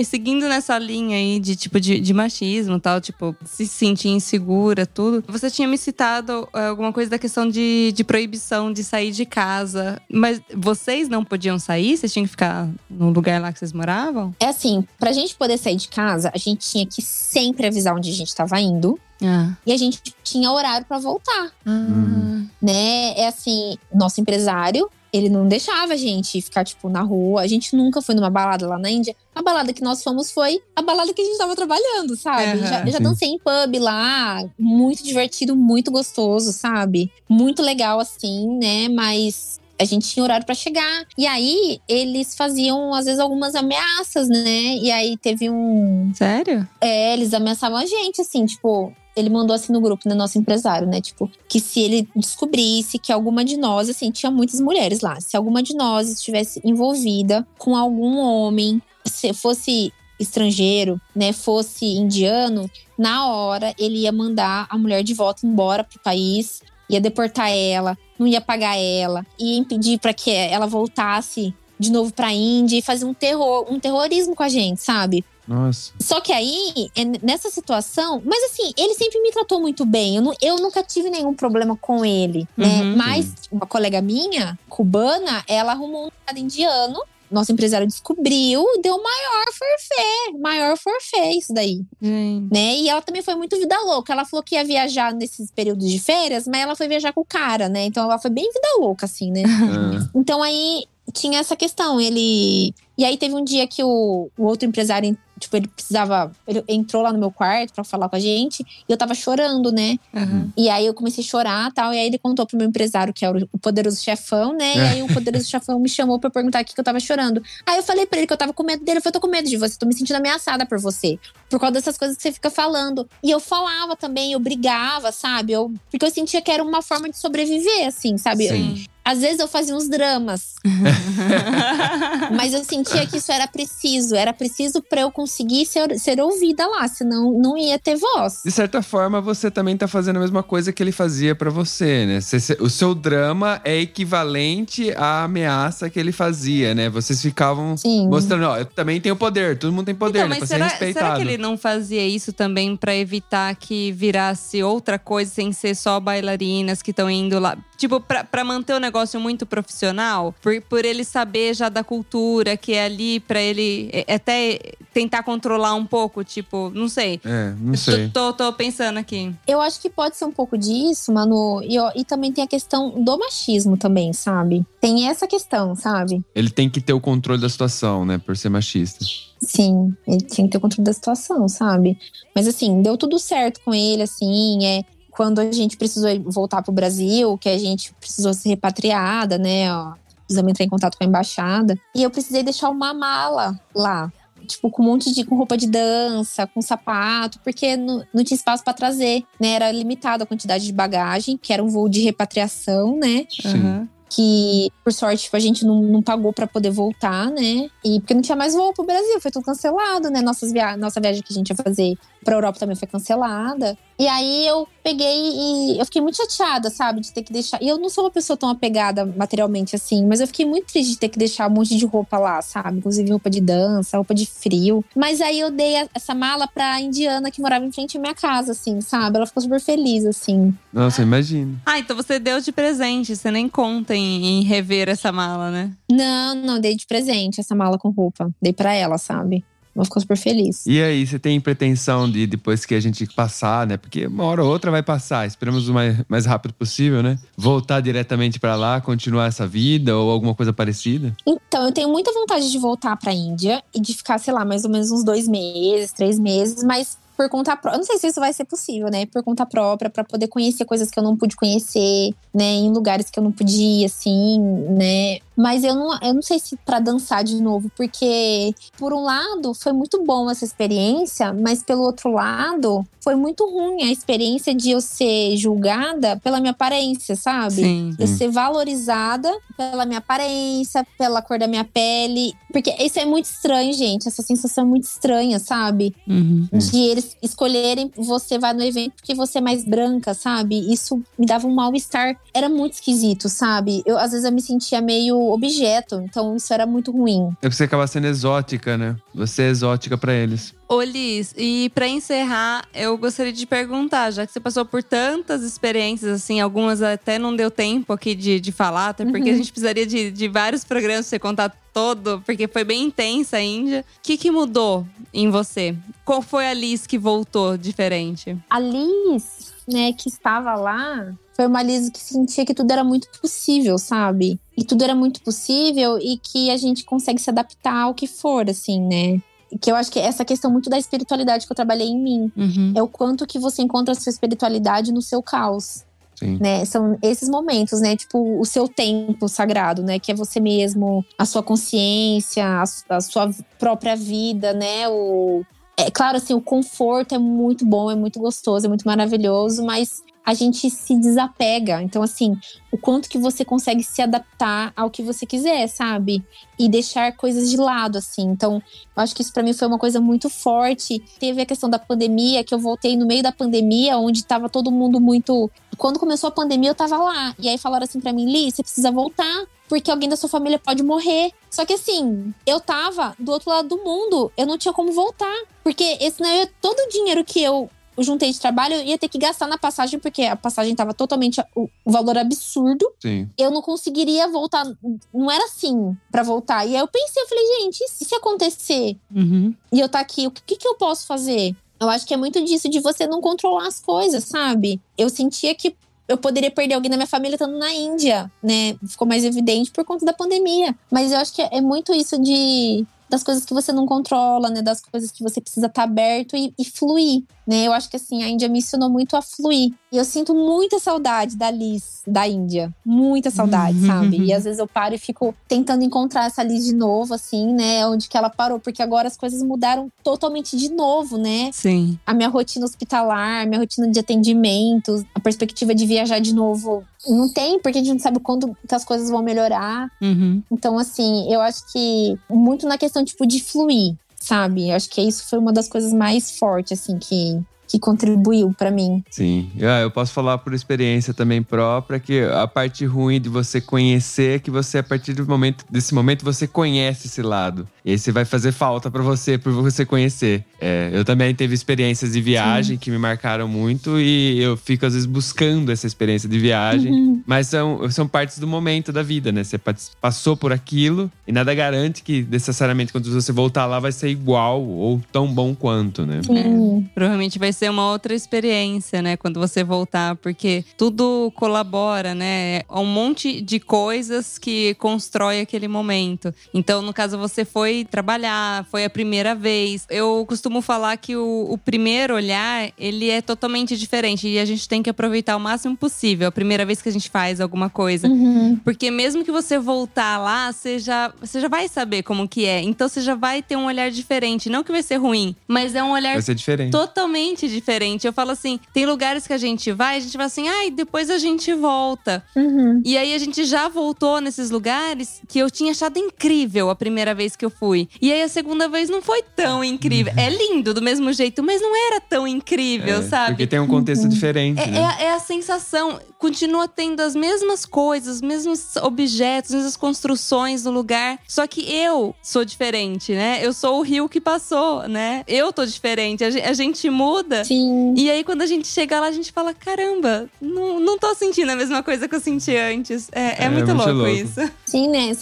e- seguindo nessa linha aí de tipo de, de machismo e tal, tipo, se sentir insegura, tudo. Você tinha me citado é, alguma coisa da questão de, de proibição de sair de casa. Mas vocês não podiam sair? Vocês tinham que ficar no lugar lá que vocês moravam? É assim, pra gente poder sair de casa, a gente tinha que sempre avisar onde a gente tava indo. Ah. E a gente tinha horário pra voltar, Hum. né? É assim, nosso empresário, ele não deixava a gente ficar, tipo, na rua. A gente nunca foi numa balada lá na Índia. A balada que nós fomos foi a balada que a gente tava trabalhando, sabe? Aham. já, eu já dancei em pub lá. Muito divertido, muito gostoso, sabe? Muito legal, assim, né? Mas a gente tinha horário pra chegar. E aí, eles faziam, às vezes, algumas ameaças, né? E aí teve um. Sério? É, eles ameaçavam a gente, assim, tipo. Ele mandou assim no grupo, né, nosso empresário, né? Tipo, que se ele descobrisse que alguma de nós, assim, tinha muitas mulheres lá, se alguma de nós estivesse envolvida com algum homem, se fosse estrangeiro, né, fosse indiano, na hora ele ia mandar a mulher de volta embora pro país, ia deportar ela, não ia pagar ela, ia impedir para que ela voltasse de novo pra Índia e fazer um terror, um terrorismo com a gente, sabe? Nossa. Só que aí, é nessa situação, mas assim, ele sempre me tratou muito bem. Eu, nu- eu nunca tive nenhum problema com ele, né? Uhum. Mas uma colega minha, cubana, ela arrumou um namorado indiano. Nosso empresário descobriu, deu maior forfé, maior forfé isso daí, Gente. né? E ela também foi muito vida louca. Ela falou que ia viajar nesses períodos de férias, mas ela foi viajar com o cara, né? Então ela foi bem vida louca, assim, né? Ah, Então aí tinha essa questão. Ele. E aí teve um dia que o, o outro empresário, tipo, ele precisava. Ele entrou lá no meu quarto pra falar com a gente e eu tava chorando, né? Aham. E aí eu comecei a chorar tal. E aí ele contou pro meu empresário, que era o poderoso chefão, né? E aí o <laughs> poderoso chefão me chamou pra perguntar o que que eu tava chorando. Aí eu falei pra ele que eu tava com medo dele. Eu falei, eu tô com medo de você, tô me sentindo ameaçada por você. Por causa dessas coisas que você fica falando. E eu falava também, eu brigava, sabe? Eu, porque eu sentia que era uma forma de sobreviver, assim, sabe? Sim. Às vezes eu fazia uns dramas. <laughs> Mas eu sentia que isso era preciso. Era preciso pra eu conseguir ser, ser ouvida lá, senão não ia ter voz. De certa forma, você também tá fazendo a mesma coisa que ele fazia pra você, né? O seu drama é equivalente à ameaça que ele fazia, né? Vocês ficavam Sim. mostrando, ó, eu também tenho poder, todo mundo tem poder, Então, né? mas Pra será, ser respeitado. será que ele não fazia isso também pra evitar que virasse outra coisa sem ser só bailarinas que estão indo lá? Tipo, pra, pra manter o negócio muito profissional? Por, por ele saber já da cultura, que é ali pra ele é, até tentar controlar um pouco, tipo, não sei. É, não sei. Tô, tô, tô pensando aqui. Eu acho que pode ser um pouco disso, Manu. E, ó, e também tem a questão do machismo também, sabe? Tem essa questão, sabe? Ele tem que ter o controle da situação, né? Por ser machista. Sim, ele tinha que ter o controle da situação, sabe? Mas assim, deu tudo certo com ele, assim, é. Quando a gente precisou voltar pro Brasil, que a gente precisou ser repatriada, né? Ó, precisamos entrar em contato com a embaixada. E eu precisei deixar uma mala lá. Tipo, com um monte de. com roupa de dança, com sapato, porque não, não tinha espaço pra trazer, né? Era limitado a quantidade de bagagem, que era um voo de repatriação, né? Sim. Que por sorte tipo, a gente não, não pagou pra poder voltar, né? E porque não tinha mais voo pro Brasil, foi tudo cancelado, né? Nossas via nossa viagem que a gente ia fazer pra Europa também foi cancelada. E aí eu peguei e eu fiquei muito chateada, sabe, de ter que deixar. E eu não sou uma pessoa tão apegada materialmente assim, mas eu fiquei muito triste de ter que deixar um monte de roupa lá, sabe? Inclusive roupa de dança, roupa de frio. Mas aí eu dei a- essa mala pra indiana que morava em frente à minha casa, assim, sabe? Ela ficou super feliz, assim. Nossa, imagina. Ah, então você deu de presente, você nem conta em, em rever essa mala, né? Não, não, dei de presente essa mala com roupa. Dei pra ela, sabe? Ela ficou super feliz. E aí, você tem pretensão de, depois que a gente passar, né? Porque uma hora ou outra vai passar. Esperamos o mais, mais rápido possível, né? Voltar diretamente pra lá, continuar essa vida ou alguma coisa parecida. Então, eu tenho muita vontade de voltar pra Índia e de ficar, sei lá, mais ou menos uns dois meses, três meses, mas por conta própria. Eu não sei se isso vai ser possível, né? Por conta própria, pra poder conhecer coisas que eu não pude conhecer, né? Em lugares que eu não podia, assim, né? Mas eu não, eu não sei se pra dançar de novo, porque, por um lado, foi muito bom essa experiência, mas pelo outro lado, foi muito ruim a experiência de eu ser julgada pela minha aparência, sabe? Sim. Eu ser valorizada pela minha aparência, pela cor da minha pele. Porque isso é muito estranho, gente. Essa sensação é muito estranha, sabe? Uhum. De eles escolherem você vai no evento porque você é mais branca, sabe? Isso me dava um mal-estar. Era muito esquisito, sabe? Eu, às vezes, eu me sentia meio objeto. Então, isso era muito ruim. É porque você acaba sendo exótica, né? Você é exótica pra eles. Ô Liz, e pra encerrar, eu gostaria de perguntar, já que você passou por tantas experiências, assim, algumas até não deu tempo aqui de, de falar, até porque a gente precisaria de, de vários programas pra você contar todo, porque foi bem intensa a Índia. O que, que mudou em você? Qual foi a Liz que voltou diferente? A Liz, né, que estava lá, foi uma Liz que sentia que tudo era muito possível, sabe? E tudo era muito possível e que a gente consegue se adaptar ao que for, assim, né? Que eu acho que essa questão muito da espiritualidade que eu trabalhei em mim. Uhum. É o quanto que você encontra a sua espiritualidade no seu caos. Sim. Né? São esses momentos, né? Tipo, o seu tempo sagrado, né? Que é você mesmo, a sua consciência, a, a sua própria vida, né? O, é claro, assim, o conforto é muito bom, é muito gostoso, é muito maravilhoso, mas a gente se desapega. Então, assim, o quanto que você consegue se adaptar ao que você quiser, sabe? E deixar coisas de lado, assim. Então, eu acho que isso para mim foi uma coisa muito forte. Teve a questão da pandemia, que eu voltei no meio da pandemia, onde tava todo mundo muito. Quando começou a pandemia, eu tava lá. E aí falaram assim para mim, Li, você precisa voltar porque alguém da sua família pode morrer. Só que assim, eu tava do outro lado do mundo, eu não tinha como voltar. Porque esse não é todo o dinheiro que eu juntei de trabalho, eu ia ter que gastar na passagem, porque a passagem tava totalmente. O, valor absurdo. Sim. Eu não conseguiria voltar. Não era assim para voltar. E aí eu pensei, eu falei, gente, e se acontecer Uhum. e eu tá aqui, o que, que eu posso fazer? Eu acho que é muito disso, de você não controlar as coisas, sabe? Eu sentia que eu poderia perder alguém da minha família estando na Índia, né? Ficou mais evidente por conta da pandemia. Mas eu acho que é muito isso de das coisas que você não controla, né? Das coisas que você precisa estar aberto e, e fluir, né? Eu acho que assim, a Índia me ensinou muito a fluir. E eu sinto muita saudade da Liz da Índia. Muita saudade, sabe? E <laughs> às vezes eu paro e fico tentando encontrar essa Liz de novo, assim, né? Onde que ela parou. Porque agora as coisas mudaram totalmente de novo, né? Sim. a minha rotina hospitalar, minha rotina de atendimento, a perspectiva de viajar de novo. Não tem, porque a gente não sabe quando que as coisas vão melhorar. Uhum. Então, assim, eu acho que muito na questão, tipo, de fluir, sabe? Acho que isso foi uma das coisas mais fortes, assim, que, que contribuiu pra mim. Sim. Ah, eu posso falar por experiência também própria que a parte ruim de você conhecer é que você, a partir do momento, desse momento, você conhece esse lado. E aí você vai fazer falta pra você, por você conhecer. É, eu também teve experiências de viagem que me marcaram muito e eu fico, às vezes, buscando essa experiência de viagem. Uhum. Mas são, são partes do momento da vida, né? Você pa- passou por aquilo e nada garante que necessariamente quando você voltar lá vai ser igual ou tão bom quanto, né? Sim. Provavelmente vai ser uma outra experiência, né? Quando você voltar, porque tudo colabora, né? É um monte de coisas que constrói aquele momento. Então, no caso, você foi trabalhar, foi a primeira vez. Eu costumo falar que o, o primeiro olhar, ele é totalmente diferente. E a gente tem que aproveitar o máximo possível. A primeira vez que a gente faz alguma coisa. Uhum. Porque mesmo que você voltar lá, você já, você já vai saber como que é. Então você já vai ter um olhar diferente. Não que vai ser ruim, mas é um olhar Vai ser diferente. totalmente diferente. Eu falo assim, tem lugares que a gente vai, a gente vai assim, ai, depois a gente volta. Uhum. E aí a gente já voltou nesses lugares que eu tinha achado incrível a primeira vez que eu fui. E aí a segunda vez não foi tão incrível. É lindo do mesmo jeito, mas não era tão incrível, É, sabe? Porque tem um contexto diferente, É, né? é a- é a sensação. Continua tendo as mesmas coisas, os mesmos objetos, as mesmas construções no lugar. Só que eu sou diferente, né? Eu sou o rio que passou, né? Eu tô diferente. A gente muda nada. Sim. E aí, quando a gente chega lá, a gente fala: caramba, não, não tô sentindo a mesma coisa que eu senti antes. É, é, é, é muito, muito louco, louco, isso. <laughs> Sim, né?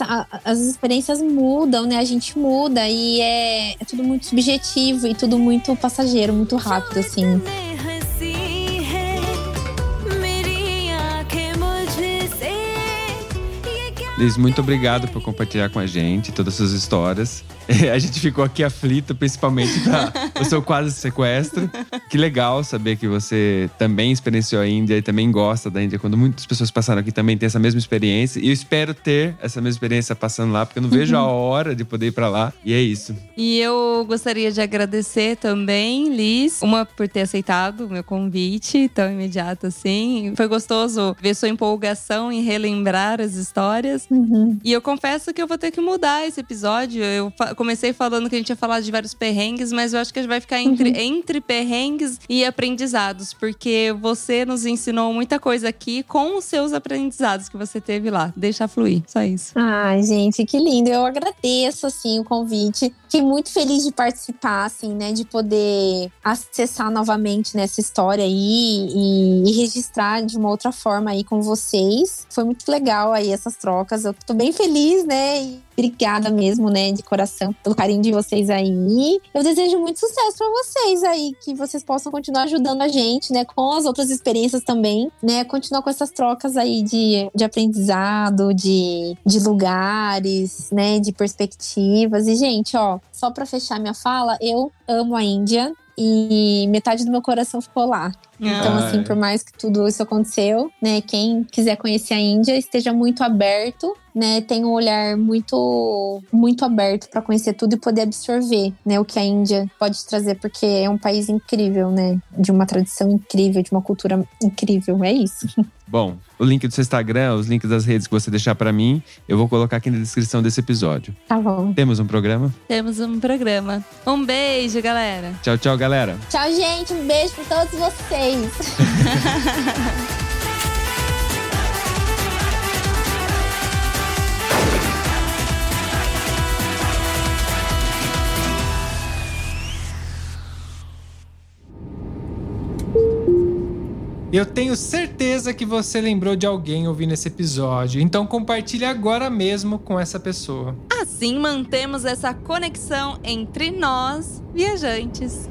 As experiências mudam, né? A gente muda e é, é tudo muito subjetivo e tudo muito passageiro, muito rápido, assim. Liz, muito obrigado por compartilhar com a gente todas as suas histórias. <laughs> A gente ficou aqui aflito, principalmente para o seu quase sequestro. Que legal saber que você também experienciou a Índia e também gosta da Índia. Quando muitas pessoas passaram aqui também tem essa mesma experiência. E eu espero ter essa mesma experiência passando lá, porque eu não vejo a <laughs> hora de poder ir para lá. E é isso. E eu gostaria de agradecer também, Liz, uma por ter aceitado o meu convite tão imediato assim. Foi gostoso ver sua empolgação em relembrar as histórias. Uhum. E eu confesso que eu vou ter que mudar esse episódio. Eu fa- comecei falando que a gente ia falar de vários perrengues, mas eu acho que a gente vai ficar entre, entre perrengues e aprendizados, porque você nos ensinou muita coisa aqui com os seus aprendizados que você teve lá. Deixa fluir, só isso. Ai, gente, que lindo. Eu agradeço, assim, o convite. Fiquei muito feliz de participar, assim, né? De poder acessar novamente nessa história aí e, e registrar de uma outra forma aí com vocês. Foi muito legal aí essas trocas. Eu tô bem feliz, né? E obrigada mesmo, né? De coração pelo carinho de vocês aí. Eu desejo muito sucesso pra vocês aí. Que vocês possam continuar ajudando a gente, né? Com as outras experiências também, né? Continuar com essas trocas aí de, de aprendizado, de, de lugares, né? De perspectivas. E, gente, ó, só pra fechar minha fala, eu amo a Índia. E metade do meu coração ficou lá. Então, assim, por mais que tudo isso aconteceu, né? Quem quiser conhecer a Índia, esteja muito aberto né, tem um olhar muito muito aberto para conhecer tudo e poder absorver, né, o que a Índia pode trazer, porque é um país incrível, né, de uma tradição incrível, de uma cultura incrível, é isso. <laughs> Bom, o link do seu Instagram, os links das redes que você deixar pra mim, eu vou colocar aqui na descrição desse episódio. Tá bom. Temos um programa? Temos um programa. Um beijo, galera. Tchau, tchau, galera. Tchau, gente, um beijo para todos vocês. Eu tenho certeza que você lembrou de alguém ouvindo esse episódio, então compartilhe agora mesmo com essa pessoa. Assim mantemos essa conexão entre nós, viajantes.